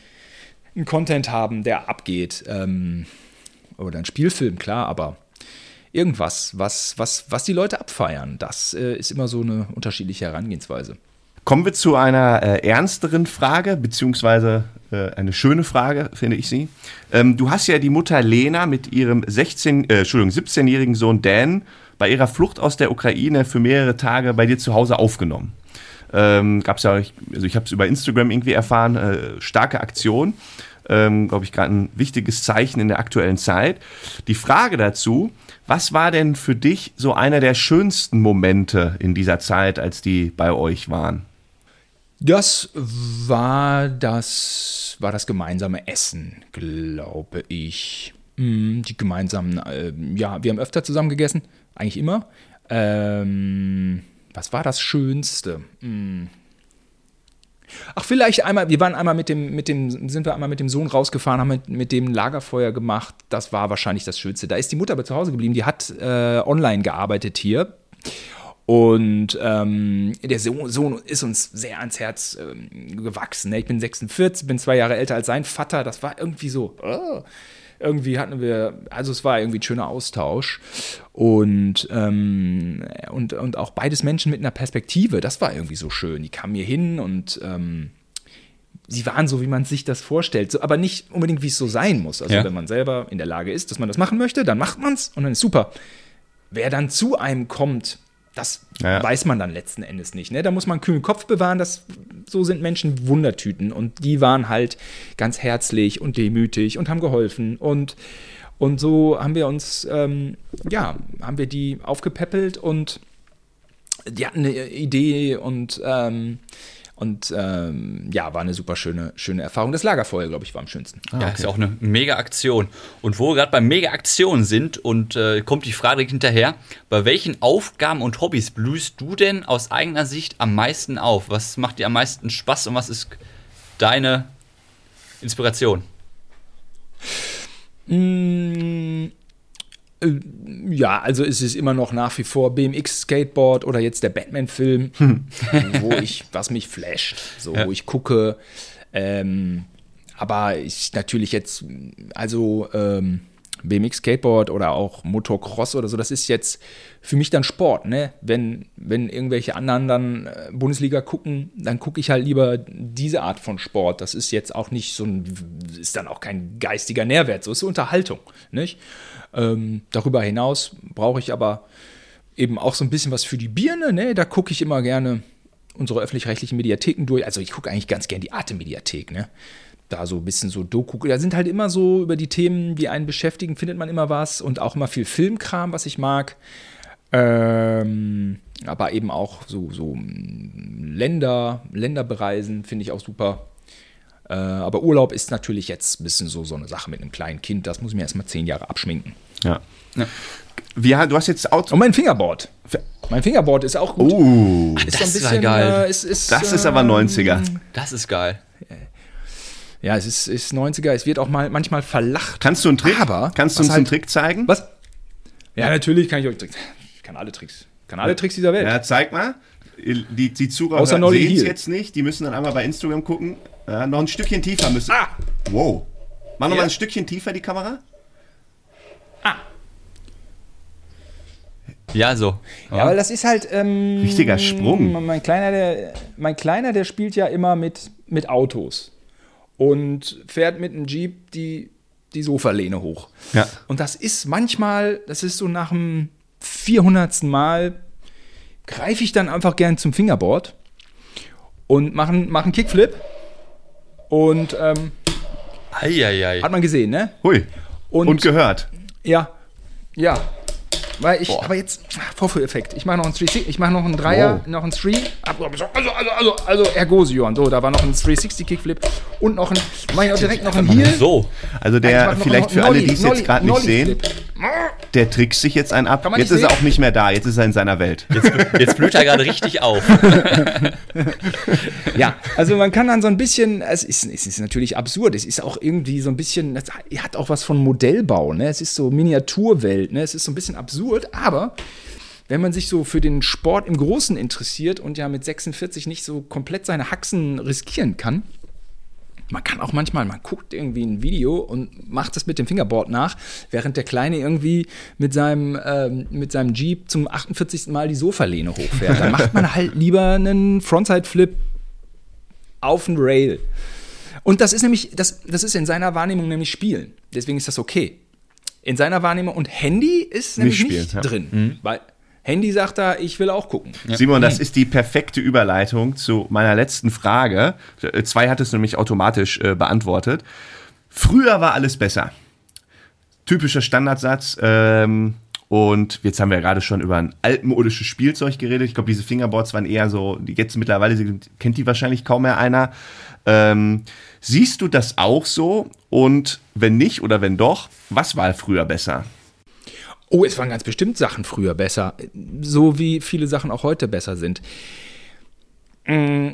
einen Content haben, der abgeht? Ähm, oder ein Spielfilm, klar, aber irgendwas, was, was, was die Leute abfeiern. Das äh, ist immer so eine unterschiedliche Herangehensweise. Kommen wir zu einer äh, ernsteren Frage, beziehungsweise äh, eine schöne Frage, finde ich sie. Ähm, du hast ja die Mutter Lena mit ihrem 16, äh, Entschuldigung, 17-jährigen Sohn Dan bei ihrer Flucht aus der Ukraine für mehrere Tage bei dir zu Hause aufgenommen. Ähm, Gab es ja, also ich habe es über Instagram irgendwie erfahren, äh, starke Aktion. Ähm, Glaube ich, gerade ein wichtiges Zeichen in der aktuellen Zeit. Die Frage dazu, was war denn für dich so einer der schönsten Momente in dieser Zeit, als die bei euch waren? Das war das, war das gemeinsame Essen, glaube ich. Mm, die gemeinsamen, äh, ja, wir haben öfter zusammen gegessen, eigentlich immer. Ähm, was war das Schönste? Mm, Ach, vielleicht einmal, wir waren einmal mit dem, mit dem, sind wir einmal mit dem Sohn rausgefahren, haben mit, mit dem Lagerfeuer gemacht. Das war wahrscheinlich das Schönste. Da ist die Mutter aber zu Hause geblieben, die hat äh, online gearbeitet hier. Und ähm, der Sohn ist uns sehr ans Herz ähm, gewachsen. Ne? Ich bin 46, bin zwei Jahre älter als sein Vater. Das war irgendwie so. Oh irgendwie hatten wir, also es war irgendwie ein schöner Austausch und, ähm, und, und auch beides Menschen mit einer Perspektive, das war irgendwie so schön. Die kamen hier hin und ähm, sie waren so, wie man sich das vorstellt, so, aber nicht unbedingt, wie es so sein muss. Also ja. wenn man selber in der Lage ist, dass man das machen möchte, dann macht man es und dann ist super. Wer dann zu einem kommt, das ja. weiß man dann letzten Endes nicht. Ne? Da muss man einen kühlen Kopf bewahren. Das, so sind Menschen Wundertüten. Und die waren halt ganz herzlich und demütig und haben geholfen. Und, und so haben wir uns, ähm, ja, haben wir die aufgepäppelt und die hatten eine Idee und, ähm, und ähm, ja, war eine super schöne, schöne Erfahrung. Das Lagerfeuer, glaube ich, war am schönsten. ja, ist ja auch eine Mega-Aktion. Und wo wir gerade bei Mega-Aktionen sind und äh, kommt die Frage direkt hinterher, bei welchen Aufgaben und Hobbys blühst du denn aus eigener Sicht am meisten auf? Was macht dir am meisten Spaß und was ist deine Inspiration? Ja, also es ist immer noch nach wie vor BMX Skateboard oder jetzt der Batman-Film, wo ich, was mich flasht, so, wo ich gucke. Ähm, aber ich natürlich jetzt, also ähm, BMX Skateboard oder auch Motocross oder so, das ist jetzt für mich dann Sport, ne? Wenn, wenn irgendwelche anderen dann äh, Bundesliga gucken, dann gucke ich halt lieber diese Art von Sport. Das ist jetzt auch nicht so ein, ist dann auch kein geistiger Nährwert, so ist Unterhaltung, nicht? Ähm, darüber hinaus brauche ich aber eben auch so ein bisschen was für die Birne. Ne? Da gucke ich immer gerne unsere öffentlich-rechtlichen Mediatheken durch. Also ich gucke eigentlich ganz gerne die Arte-Mediathek. Ne? Da so ein bisschen so Doku. Da sind halt immer so über die Themen, die einen beschäftigen, findet man immer was. Und auch immer viel Filmkram, was ich mag. Ähm, aber eben auch so, so Länder, Länder bereisen, finde ich auch super. Äh, aber Urlaub ist natürlich jetzt ein bisschen so, so eine Sache mit einem kleinen Kind. Das muss ich mir erstmal zehn Jahre abschminken. Ja. Wie, du hast jetzt Auto. Und mein Fingerboard. Mein Fingerboard ist auch gut. Oh, ist das war geil. Äh, ist, ist, das ist aber 90er. Das ist geil. Ja, es ist, ist 90er. Es wird auch mal manchmal verlacht. Kannst du einen Trick? Aber, Kannst du uns einen halt- Trick zeigen? Was? Ja, natürlich kann ich euch Tricks. Ich kann alle Tricks. Ich kann alle Tricks dieser Welt. Ja, zeig mal. Die, die Zuhörer sehen es jetzt nicht. Die müssen dann einmal bei Instagram gucken. Ja, noch ein Stückchen tiefer müssen. Ah! Wow. Mach noch Ja. mal ein Stückchen tiefer die Kamera. Ja, so. Ja, weil das ist halt. Ähm, Richtiger Sprung. Mein Kleiner, der, mein Kleiner, der spielt ja immer mit, mit Autos. Und fährt mit einem Jeep die, die Sofalehne hoch. Ja. Und das ist manchmal, das ist so nach dem 400. Mal, greife ich dann einfach gern zum Fingerboard und mache mach einen Kickflip. Und ähm, Eieiei. hat man gesehen, ne? Hui. Und, Und gehört. ja, ja. Weil ich, aber jetzt, ah, Vorführeffekt. Ich mache noch einen 360, ich mache noch einen Dreier, Wow. noch einen Three. Also, also, also, also, also Ergosion. So, da war noch ein 360 Kickflip und noch ein, mach ich auch direkt noch einen Heel. So. Also Ich der, mach noch vielleicht einen für alle, Nolli- die es Nolli- jetzt gerade nicht sehen, Nolli-Flip. Der trickst sich jetzt einen ab. Jetzt nicht ist er sehen? auch nicht mehr da. Jetzt ist er in seiner Welt. Jetzt blüht er gerade richtig auf. Ja, also man kann dann so ein bisschen, es ist, es ist natürlich absurd, es ist auch irgendwie so ein bisschen, es hat auch was von Modellbau, ne? Es ist so Miniaturwelt, ne? Es ist so ein bisschen absurd, aber wenn man sich so für den Sport im Großen interessiert und ja mit 46 nicht so komplett seine Haxen riskieren kann, man kann auch manchmal, man guckt irgendwie ein Video und macht das mit dem Fingerboard nach, während der Kleine irgendwie mit seinem, ähm, mit seinem Jeep zum 48. Mal die Sofalehne hochfährt. Dann macht man halt lieber einen Frontside-Flip auf den Rail. Und das ist nämlich, das, das ist in seiner Wahrnehmung nämlich Spielen. Deswegen ist das okay. In seiner Wahrnehmung. Und Handy ist nämlich Nicht nicht, spielen, ja. drin. Weil Handy sagt da, ich will auch gucken. Simon, das ist die perfekte Überleitung zu meiner letzten Frage. Äh, Zwei hattest du nämlich automatisch äh, beantwortet. Früher war alles besser. Typischer Standardsatz. Ähm, und jetzt haben wir ja gerade schon über ein altmodisches Spielzeug geredet. Ich glaube, diese Fingerboards waren eher so, die jetzt mittlerweile sind- kennt die wahrscheinlich kaum mehr einer. Ähm, siehst du das auch so? Und wenn nicht oder wenn doch, was war früher besser? Oh, es waren ganz bestimmt Sachen früher besser. So wie viele Sachen auch heute besser sind. Mm,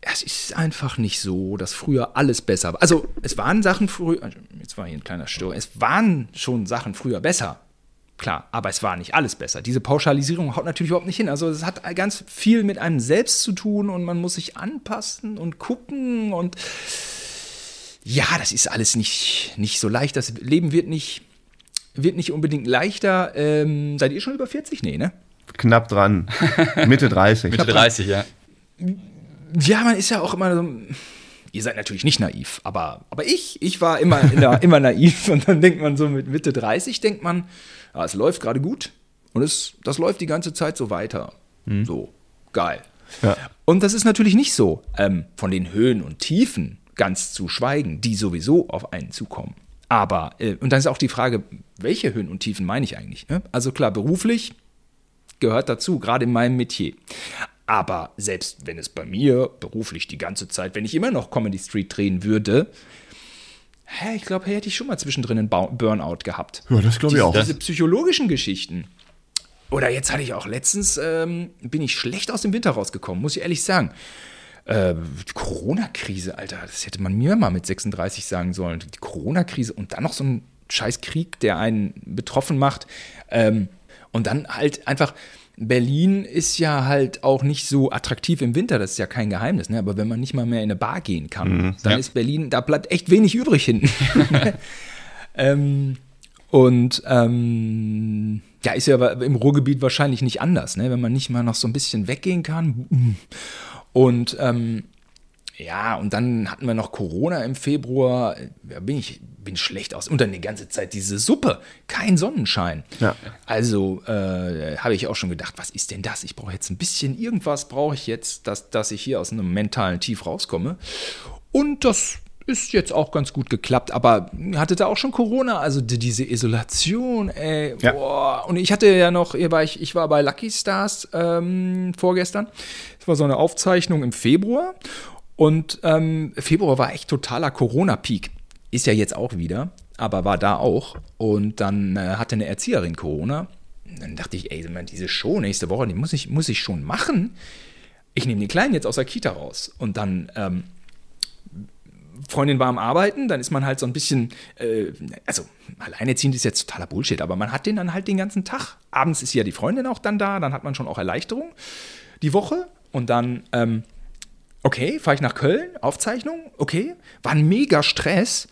Es ist einfach nicht so, dass früher alles besser war. Also, es waren Sachen früher, also, jetzt war hier ein kleiner Stör, es waren schon Sachen früher besser. Klar, aber es war nicht alles besser. Diese Pauschalisierung haut natürlich überhaupt nicht hin. Also, es hat ganz viel mit einem selbst zu tun und man muss sich anpassen und gucken und ja, das ist alles nicht, nicht so leicht. Das Leben wird nicht, wird nicht unbedingt leichter. Ähm, seid ihr schon über 40? Nee, ne? Knapp dran. Mitte 30. Mitte 30, ja. Ja, man ist ja auch immer so. Ihr seid natürlich nicht naiv, aber, aber ich, ich war immer, immer, immer naiv. Und dann denkt man so mit Mitte 30, denkt man, ah, es läuft gerade gut und es, das läuft die ganze Zeit so weiter. So, geil. Ja. Und das ist natürlich nicht so. Ähm, von den Höhen und Tiefen ganz zu schweigen, die sowieso auf einen zukommen. Aber, äh, und dann ist auch die Frage, welche Höhen und Tiefen meine ich eigentlich? Ne? Also klar, beruflich gehört dazu, gerade in meinem Metier. Aber selbst wenn es bei mir beruflich die ganze Zeit, wenn ich immer noch Comedy Street drehen würde, hä, ich glaube, hätte ich schon mal zwischendrin einen Burnout gehabt. Ja, das glaube ich diese, auch. Diese psychologischen Geschichten. Oder jetzt hatte ich auch letztens, ähm, bin ich schlecht aus dem Winter rausgekommen, muss ich ehrlich sagen. Äh, die Corona-Krise, Alter, das hätte man mir mal mit 36 sagen sollen. Die Corona-Krise und dann noch so ein scheiß Krieg, der einen betroffen macht. Ähm, und dann halt einfach, Berlin ist ja halt auch nicht so attraktiv im Winter, das ist ja kein Geheimnis, ne? aber wenn man nicht mal mehr in eine Bar gehen kann, dann Ja. ist Berlin, da bleibt echt wenig übrig hinten. ähm, und ähm, ja, ist ja aber im Ruhrgebiet wahrscheinlich nicht anders, ne? wenn man nicht mal noch so ein bisschen weggehen kann. Und ähm, ja, und dann hatten wir noch Corona im Februar. Ja, bin ich bin schlecht aus. Und dann die ganze Zeit diese Suppe. Kein Sonnenschein. Ja. Also äh, habe ich auch schon gedacht, was ist denn das? Ich brauche jetzt ein bisschen irgendwas, brauche ich jetzt, dass, dass ich hier aus einem mentalen Tief rauskomme. Und das ist jetzt auch ganz gut geklappt, aber hatte da auch schon Corona, also die, diese Isolation, ey, Ja. boah. Und ich hatte ja noch, hier war ich, ich war bei Lucky Stars ähm, vorgestern. Das war so eine Aufzeichnung im Februar. Und ähm, Februar war echt totaler Corona-Peak. Ist ja jetzt auch wieder, aber war da auch. Und dann äh, hatte eine Erzieherin Corona. Und dann dachte ich, ey, diese Show nächste Woche, die muss ich, muss ich schon machen. Ich nehme den Kleinen jetzt aus der Kita raus. Und dann ähm, Freundin war am Arbeiten, dann ist man halt so ein bisschen, äh, also alleinerziehend ist jetzt totaler Bullshit, aber man hat den dann halt den ganzen Tag. Abends ist ja die Freundin auch dann da, dann hat man schon auch Erleichterung. Die Woche und dann, ähm, okay, fahre ich nach Köln, Aufzeichnung, okay, war ein mega Stress,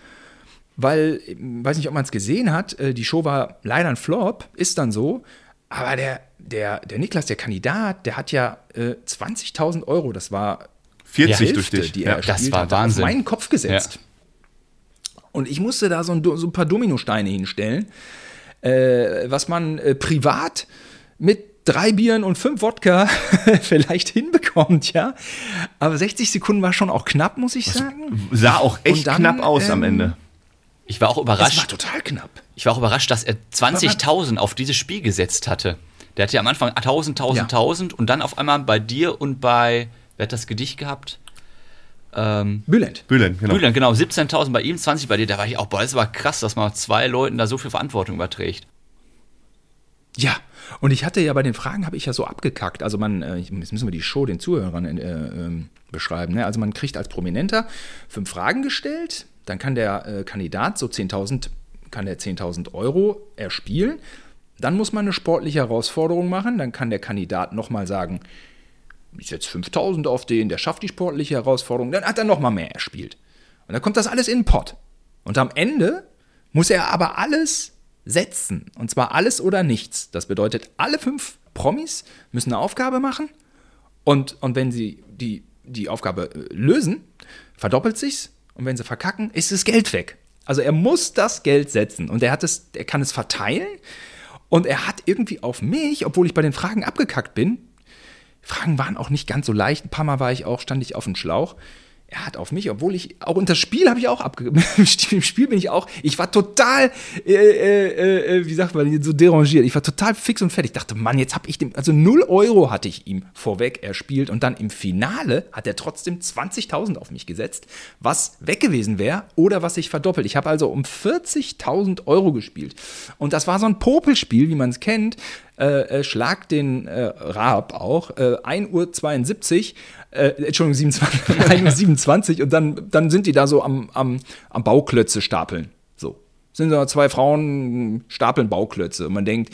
weil, äh, weiß nicht, ob man es gesehen hat, äh, die Show war leider ein Flop, ist dann so, aber der, der, der Niklas, der Kandidat, der hat ja äh, 20.000 Euro, das war 40 die durch Hälfte, dich. die ja. er das gespielt war hat, Wahnsinn. auf meinen Kopf gesetzt. Und ich musste da so ein, so ein paar Dominosteine hinstellen, äh, was man äh, privat mit drei Bieren und fünf Wodka vielleicht hinbekommt, ja. Aber 60 Sekunden war schon auch knapp, muss ich sagen. Sah auch echt dann, knapp aus am ähm, Ende. Ich war auch Das war überrascht. total knapp. Ich war auch überrascht, dass er 20.000 auf dieses Spiel gesetzt hatte. Der hatte ja am Anfang 1000, 1000, Ja. 1000 und dann auf einmal bei dir und bei, wer hat das Gedicht gehabt? Ähm, Bülent. Bülent, genau. Bülent, genau, 17.000 bei ihm, 20 bei dir. Da war ich auch, boah, das war krass, dass man zwei Leuten da so viel Verantwortung überträgt. Ja, und ich hatte ja bei den Fragen habe ich ja so abgekackt. Also man, äh, jetzt müssen wir die Show den Zuhörern äh, ähm, beschreiben. Ne? Also man kriegt als Prominenter fünf Fragen gestellt, dann kann der äh, Kandidat so 10.000, kann der 10.000 Euro erspielen. Dann muss man eine sportliche Herausforderung machen. Dann kann der Kandidat nochmal sagen, ich setze 5.000 auf den, der schafft die sportliche Herausforderung. Dann hat er nochmal mehr erspielt. Und dann kommt das alles in den Pott. Und am Ende muss er aber alles setzen. Und zwar alles oder nichts. Das bedeutet, alle fünf Promis müssen eine Aufgabe machen. Und, und wenn sie die, die Aufgabe äh, lösen, verdoppelt sich's. Und wenn sie verkacken, ist das Geld weg. Also er muss das Geld setzen. Und er, hat es, er kann es verteilen. Und er hat irgendwie auf mich, obwohl ich bei den Fragen abgekackt bin, Fragen waren auch nicht ganz so leicht. Ein paar Mal war ich auch, stand ich auf dem Schlauch. Er hat auf mich, obwohl ich, auch unter Spiel habe ich auch abge... Im Spiel bin ich auch, ich war total, äh, äh, äh, wie sagt man, so derangiert. Ich war total fix und fertig. Ich dachte, Mann, jetzt habe ich dem, also 0 Euro hatte ich ihm vorweg erspielt und dann im Finale hat er trotzdem 20.000 auf mich gesetzt, was weg gewesen wäre oder was sich verdoppelt. Ich habe also um 40.000 Euro gespielt. Und das war so ein Popelspiel, wie man es kennt. Äh, äh, Schlag den äh, Raab auch, äh, 1.72 Uhr, äh, Entschuldigung, 27, 1.27 Uhr und dann, dann sind die da so am, am, am Bauklötze stapeln. So. Sind da zwei Frauen, stapeln Bauklötze und man denkt,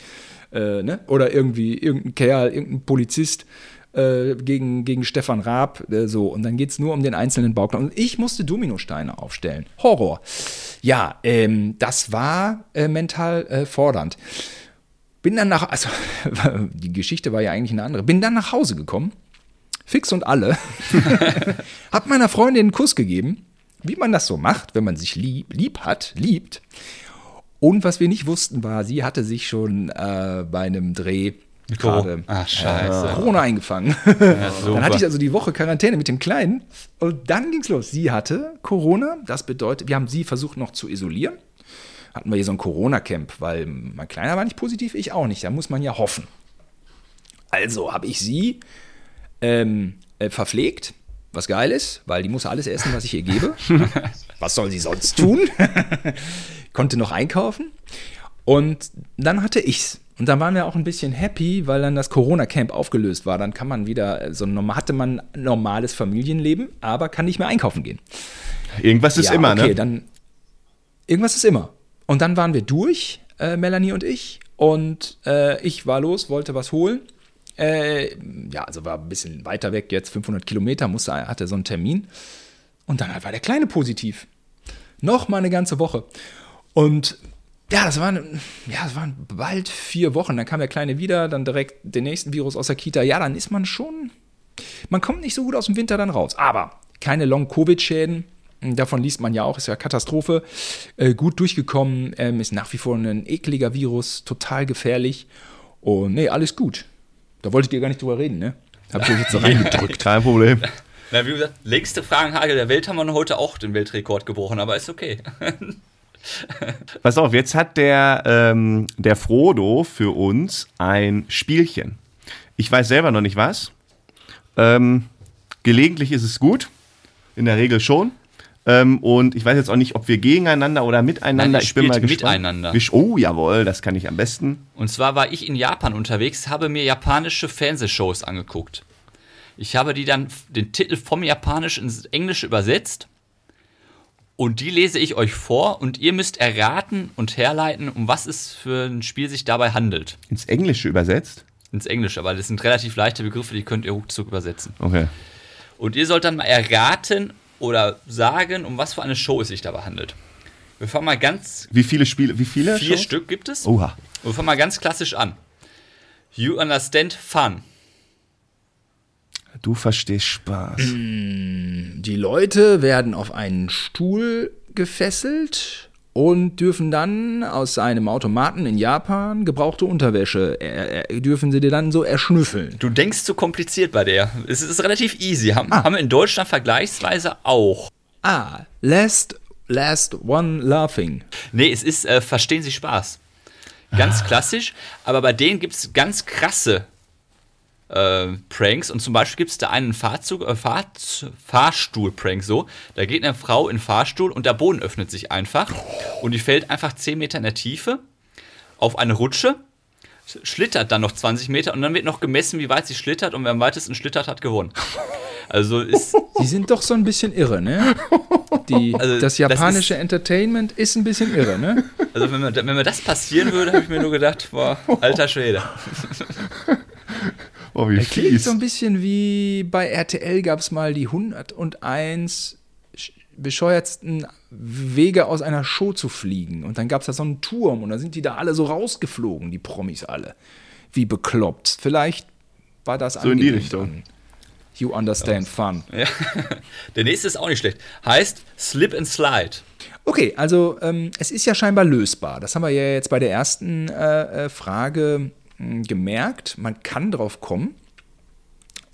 äh, ne? oder irgendwie irgendein Kerl, irgendein Polizist äh, gegen, gegen Stefan Raab, äh, so. Und dann geht es nur um den einzelnen Bauklötze. Und ich musste Dominosteine aufstellen. Horror. Ja, ähm, das war äh, mental äh, fordernd. Bin dann nach, also die Geschichte war ja eigentlich eine andere. Bin dann nach Hause gekommen, fix und alle, hab meiner Freundin einen Kuss gegeben, wie man das so macht, wenn man sich lieb, lieb hat, liebt. Und was wir nicht wussten war, sie hatte sich schon äh, bei einem Dreh gerade scheiße. äh, Corona eingefangen. Ja, Dann hatte ich also die Woche Quarantäne mit dem Kleinen und dann ging's los. Sie hatte Corona, das bedeutet, wir haben sie versucht noch zu isolieren. Hatten wir hier so ein Corona-Camp, weil mein Kleiner war nicht positiv, ich auch nicht. Da muss man ja hoffen. Also habe ich sie ähm, äh, verpflegt, was geil ist, weil die muss alles essen, was ich ihr gebe. was soll sie sonst tun? Konnte noch einkaufen. Und dann hatte ich's. Und dann waren wir auch ein bisschen happy, weil dann das Corona-Camp aufgelöst war. Dann kann man wieder, so normal, hatte man normales Familienleben, aber kann nicht mehr einkaufen gehen. Irgendwas ist Ja, immer, okay, ne? dann irgendwas ist immer. Und dann waren wir durch, äh, Melanie und ich. Und äh, ich war los, wollte was holen. Äh, ja, also war ein bisschen weiter weg jetzt, 500 Kilometer, musste, hatte so einen Termin. Und dann war der Kleine positiv. Noch mal eine ganze Woche. Und ja, das waren, ja, das waren bald vier Wochen. Dann kam der Kleine wieder, dann direkt den nächsten Virus aus der Kita. Ja, dann ist man schon, man kommt nicht so gut aus dem Winter dann raus. Aber keine Long-Covid-Schäden. Davon liest man ja auch, ist ja Katastrophe. Äh, gut durchgekommen, ähm, ist nach wie vor ein ekliger Virus, total gefährlich. Und nee, alles gut. Da wolltet ihr gar nicht drüber reden, ne? Hab ich euch jetzt so reingedrückt. Kein Problem. Na, wie gesagt, längste Fragenhagel der Welt haben wir heute auch den Weltrekord gebrochen, aber ist okay. Pass auf, jetzt hat der, ähm, der Frodo für uns ein Spielchen. Ich weiß selber noch nicht was. Ähm, gelegentlich ist es gut. In der Regel schon. Ähm, und ich weiß jetzt auch nicht, ob wir gegeneinander oder miteinander. Nein, ich bin mal gespannt. miteinander. Sch- Oh, jawohl, das kann ich am besten. Und zwar war ich in Japan unterwegs, habe mir japanische Fernsehshows angeguckt. Ich habe die dann den Titel vom Japanisch ins Englische übersetzt. Und die lese ich euch vor und ihr müsst erraten und herleiten, um was es für ein Spiel sich dabei handelt. Ins Englische übersetzt. Ins Englische, weil das sind relativ leichte Begriffe, die könnt ihr ruckzuck übersetzen. Okay. Und ihr sollt dann mal erraten oder sagen, um was für eine Show es sich dabei handelt. Wir fangen mal ganz. Wie viele Spiele? Wie viele? Vier Shows? Stück gibt es. Oha. Und wir fangen mal ganz klassisch an. You understand fun. Du verstehst Spaß. Die Leute werden auf einen Stuhl gefesselt und dürfen dann aus einem Automaten in Japan gebrauchte Unterwäsche, äh, äh, dürfen sie dir dann so erschnüffeln. Du denkst zu kompliziert bei der. Es ist relativ easy. Haben, Ah. haben wir in Deutschland vergleichsweise auch. Ah, last, last one laughing. Nee, es ist, äh, verstehen Sie Spaß. Ganz klassisch, aber bei denen gibt es ganz krasse äh, Pranks. Und zum Beispiel gibt es da einen Fahrzug, äh, Fahr Fahrstuhl-Prank so. Da geht eine Frau in den Fahrstuhl und der Boden öffnet sich einfach. Und die fällt einfach 10 Meter in der Tiefe auf eine Rutsche, schlittert dann noch 20 Meter und dann wird noch gemessen, wie weit sie schlittert. Und wer am weitesten schlittert, hat gewonnen. Also ist. Sie sind doch so ein bisschen irre, ne? Die, Also, das das japanische Entertainment ist ein bisschen irre, ne? Also wenn mir, wenn mir das passieren würde, habe ich mir nur gedacht, boah, alter Schwede. Oh, wie Klingt fies. so ein bisschen wie bei RTL gab es mal die 101 sch- bescheuertsten Wege aus einer Show zu fliegen. Und dann gab es da so einen Turm und da sind die da alle so rausgeflogen, die Promis alle. Wie bekloppt. Vielleicht war das So in die Richtung. an You understand fun. Ja. Der nächste ist auch nicht schlecht. Heißt Slip and Slide. Okay, also ähm, es ist ja scheinbar lösbar. Das haben wir ja jetzt bei der ersten äh, äh, Frage gemerkt. Man kann drauf kommen.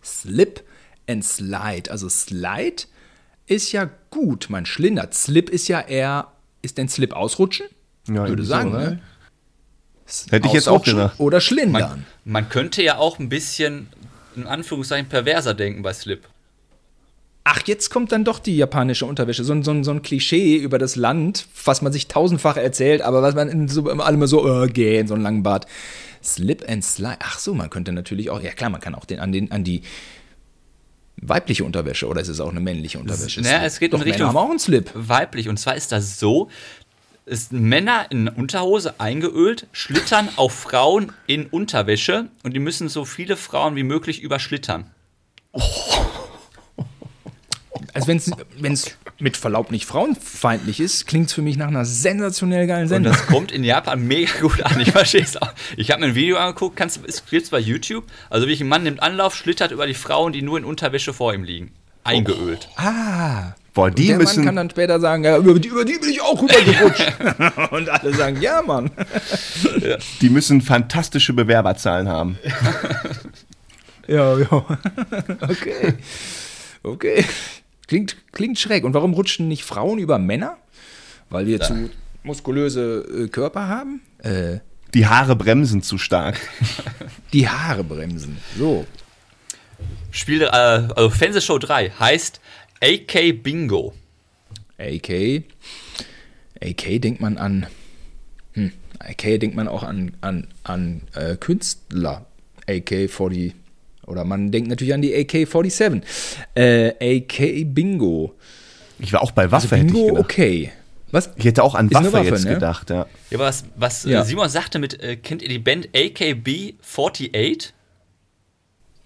Slip and Slide. Also Slide ist ja gut, man schlindert. Slip ist ja eher, ist denn Slip ausrutschen? Ja, Würde sagen, so, ne? Hätte ich jetzt auch Ausrutschen gedacht. Oder schlindern. Man, man könnte ja auch ein bisschen, in Anführungszeichen, perverser denken bei Slip. Ach, jetzt kommt dann doch die japanische Unterwäsche. So, ein- so, so ein Klischee über das Land, was man sich tausendfach erzählt, aber was man so, alle immer so, äh, geh, in so einen langen Bart. Slip and Slide. Ach so, man könnte natürlich auch, ja klar, man kann auch den, an, den, an die weibliche Unterwäsche oder ist es auch eine männliche Unterwäsche? Naja, es geht Doch, in Richtung- Männer haben auch einen Slip. Weiblich. Und zwar ist das so, ist Männer in Unterhose eingeölt, schlittern auf Frauen in Unterwäsche und die müssen so viele Frauen wie möglich überschlittern. Also wenn es mit Verlaub nicht frauenfeindlich ist, klingt es für mich nach einer sensationell geilen Und Sendung. das kommt in Japan mega gut an. Ich verstehe es auch. Ich habe mir ein Video angeguckt, kannst du, es gibt's bei YouTube. Also wie ein Mann nimmt Anlauf, schlittert über die Frauen, die nur in Unterwäsche vor ihm liegen. Eingeölt. Ah. Boah, die der Mann müssen. kann dann später sagen, ja, über, die, über die bin ich auch rübergerutscht. Und alle sagen, ja, Mann. Die müssen fantastische Bewerberzahlen haben. Ja, ja. Okay. Okay. Klingt, klingt schräg. Und warum rutschen nicht Frauen über Männer? Weil wir zu muskulöse äh, Körper haben? Äh, Die Haare bremsen zu stark. Die Haare bremsen. So. Spiel, äh, also Fernsehshow 3 heißt AK Bingo. AK. AK denkt man an. Hm, AK denkt man auch an, an, an äh, Künstler. AK-40. Oder man denkt natürlich an die AK-47. Äh, AK Bingo. Ich war auch bei Waffe, hätte ich Bingo, okay. Was? Ich hätte auch an Waffe, Waffe, jetzt ne? gedacht, ja. Ja, aber was, was äh, Ja. Simon sagte mit, äh, kennt ihr die Band AKB 48?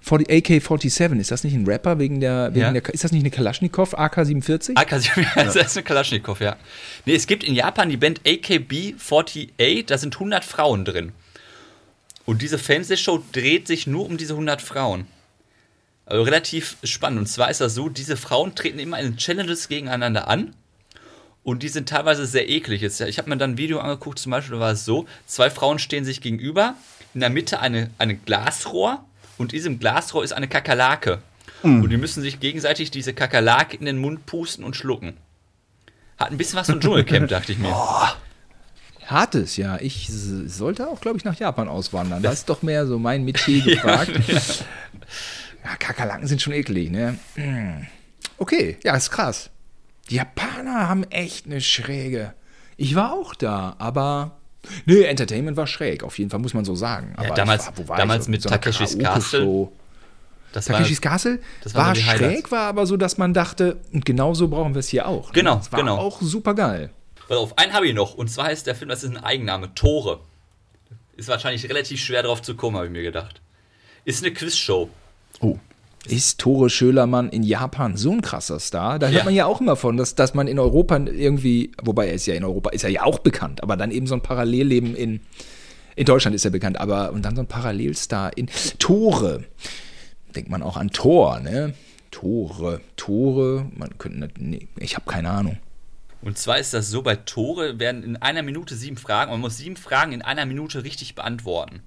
40, AK-47, ist das nicht ein Rapper wegen der, wegen Ja. der. Ist das nicht eine Kalaschnikow AK-47? AK, das ist eine Kalaschnikow, ja. Nee, es gibt in Japan die Band AKB 48, da sind 100 Frauen drin. Und diese Fernsehshow dreht sich nur um diese 100 Frauen. Also relativ spannend. Und zwar ist das so, diese Frauen treten immer in Challenges gegeneinander an. Und die sind teilweise sehr eklig. Ich habe mir dann ein Video angeguckt, zum Beispiel, da war es so, zwei Frauen stehen sich gegenüber, in der Mitte eine, eine Glasrohr und in diesem Glasrohr ist eine Kakerlake. Und die müssen sich gegenseitig diese Kakerlake in den Mund pusten und schlucken. Hat ein bisschen was von Dschungelcamp, dachte ich mir. Hartes, ja. Ich sollte auch, glaube ich, nach Japan auswandern. Das ist doch mehr so mein Metier gefragt. ja, Kakerlaken sind schon eklig, ne? Okay, ja, ist krass. Die Japaner haben echt eine schräge. Ich war auch da, aber. Nee, Entertainment war schräg, auf jeden Fall, muss man so sagen. Aber damals- war, war damals ich? mit So Takeshis Karaoke-Show. Das war, Takeshis Castle das war Highlights. schräg, war aber so, dass man dachte, und genau so brauchen wir es hier auch. ne? Genau, Das war genau. auch super geil. Pass auf, einen habe ich noch. Und zwar heißt der Film, das ist ein Eigenname, Tore. Ist wahrscheinlich relativ schwer drauf zu kommen, habe ich mir gedacht. Ist eine Quizshow. Oh. Ist Tore Schölermann in Japan so ein krasser Star? Da hört Ja. man ja auch immer von, dass, dass man in Europa irgendwie, wobei er ist ja in Europa, ist er ja auch bekannt, aber dann eben so ein Parallelleben in, in Deutschland ist er bekannt, aber und dann so ein Parallelstar in Tore. Denkt man auch an Tor, ne? Tore, Tore, man könnte, nee, ich habe keine Ahnung. Und zwar ist das so, bei Tore werden in einer Minute sieben Fragen, man muss sieben Fragen in einer Minute richtig beantworten.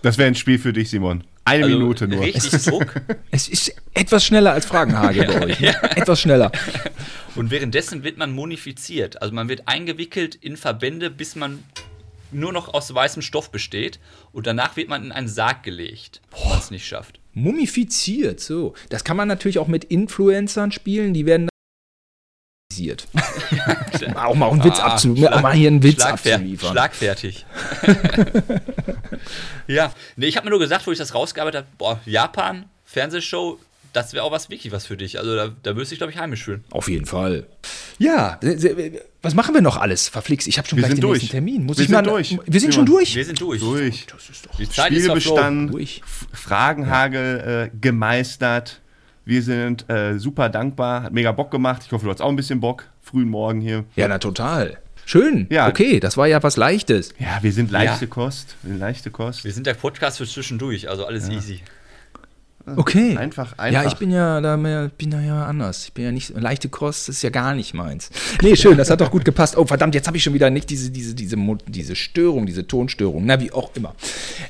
Das wäre ein Spiel für dich, Simon. Eine Also Minute nur. Richtig Druck. Es ist etwas schneller als Fragenhage bei euch. Ne? Etwas schneller. Und währenddessen wird man monifiziert. Also man wird eingewickelt in Verbände, bis man nur noch aus weißem Stoff besteht. Und danach wird man in einen Sarg gelegt, wenn man es nicht schafft. Mumifiziert, so. Das kann man natürlich auch mit Influencern spielen, die werden. Auch mal einen Witz Ah, abzu Schlag- auch mal hier einen Witz Schlagfer abzuliefern. Schlagfertig. ja, nee, ich habe mir nur gesagt, wo ich das rausgearbeitet habe, boah, Japan, Fernsehshow, das wäre auch was wirklich was für dich. Also da, da wirst du dich, glaube ich, heimisch fühlen. Auf jeden Fall. Ja, was machen wir noch alles? Verflixt, ich habe schon Wir gleich sind den durch. nächsten Termin. Muss Wir ich mal, sind durch. Wir sind schon durch. Wir sind durch. Durch. Die Zeit Spiel ist verflogen. bestanden, Durch. F- Fragenhagel äh, gemeistert. Wir sind äh, super dankbar. Hat mega Bock gemacht. Ich hoffe, du hast auch ein bisschen Bock. Frühen Morgen hier. Ja, na total. Schön. Ja. Okay, das war ja was Leichtes. Ja, wir sind leichte Ja. Kost. Wir sind leichte Kost. Wir sind der Podcast für zwischendurch, also alles easy. Okay. Einfach, einfach. Ja, ich bin ja da mehr, bin da ja anders. Ich bin ja nicht leichte Kost, das ist ja gar nicht meins. Nee, schön, das hat doch gut gepasst. Oh, verdammt, jetzt habe ich schon wieder nicht diese, diese, diese, diese Störung, diese Tonstörung. Na, wie auch immer.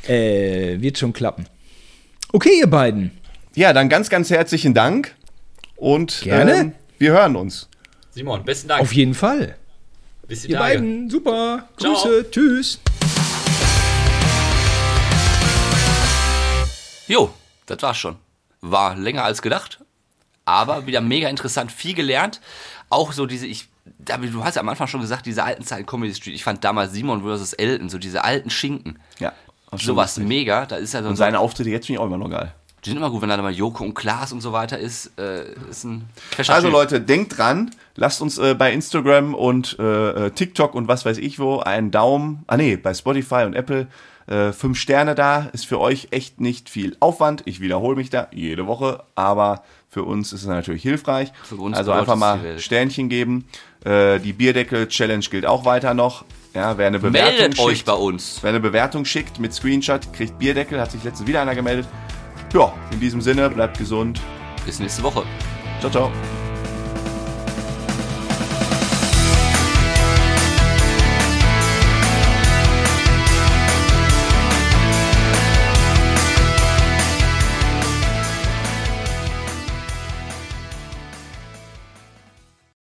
Äh, wird schon klappen. Okay, ihr beiden. Ja, dann ganz, ganz herzlichen Dank. Und Gerne. ähm, wir hören uns. Simon, besten Dank. Auf jeden Fall. Bis die Ihr Tage. beiden, super. Ciao. Grüße, tschüss. Jo, das war's schon. War länger als gedacht, aber wieder mega interessant, viel gelernt. Auch so diese, ich, du hast ja am Anfang schon gesagt, diese alten Zeiten Comedy Street. Ich fand damals Simon vs. Elton, so diese alten Schinken. Ja. Sowas mega, da ist ja so Und seine Auftritte jetzt finde ich auch immer noch geil. Die sind immer gut, wenn da mal Joko und Klaas und so weiter ist. Äh, ist ein Also Typ. Leute, denkt dran, lasst uns äh, bei Instagram und äh, äh, TikTok und was weiß ich wo einen Daumen, ah nee, bei Spotify und Apple äh, fünf Sterne da. Ist für euch echt nicht viel Aufwand. Ich wiederhole mich da jede Woche, aber für uns ist es natürlich hilfreich. Für uns also einfach mal. Sternchen geben. Äh, die Bierdeckel-Challenge gilt auch weiter noch. Ja, wer eine Bewertung Meldet schickt, euch bei uns. Wer eine Bewertung schickt mit Screenshot, kriegt Bierdeckel. Hat sich letztens wieder einer gemeldet. Ja, in diesem Sinne, bleibt gesund. Bis nächste Woche. Ciao, ciao.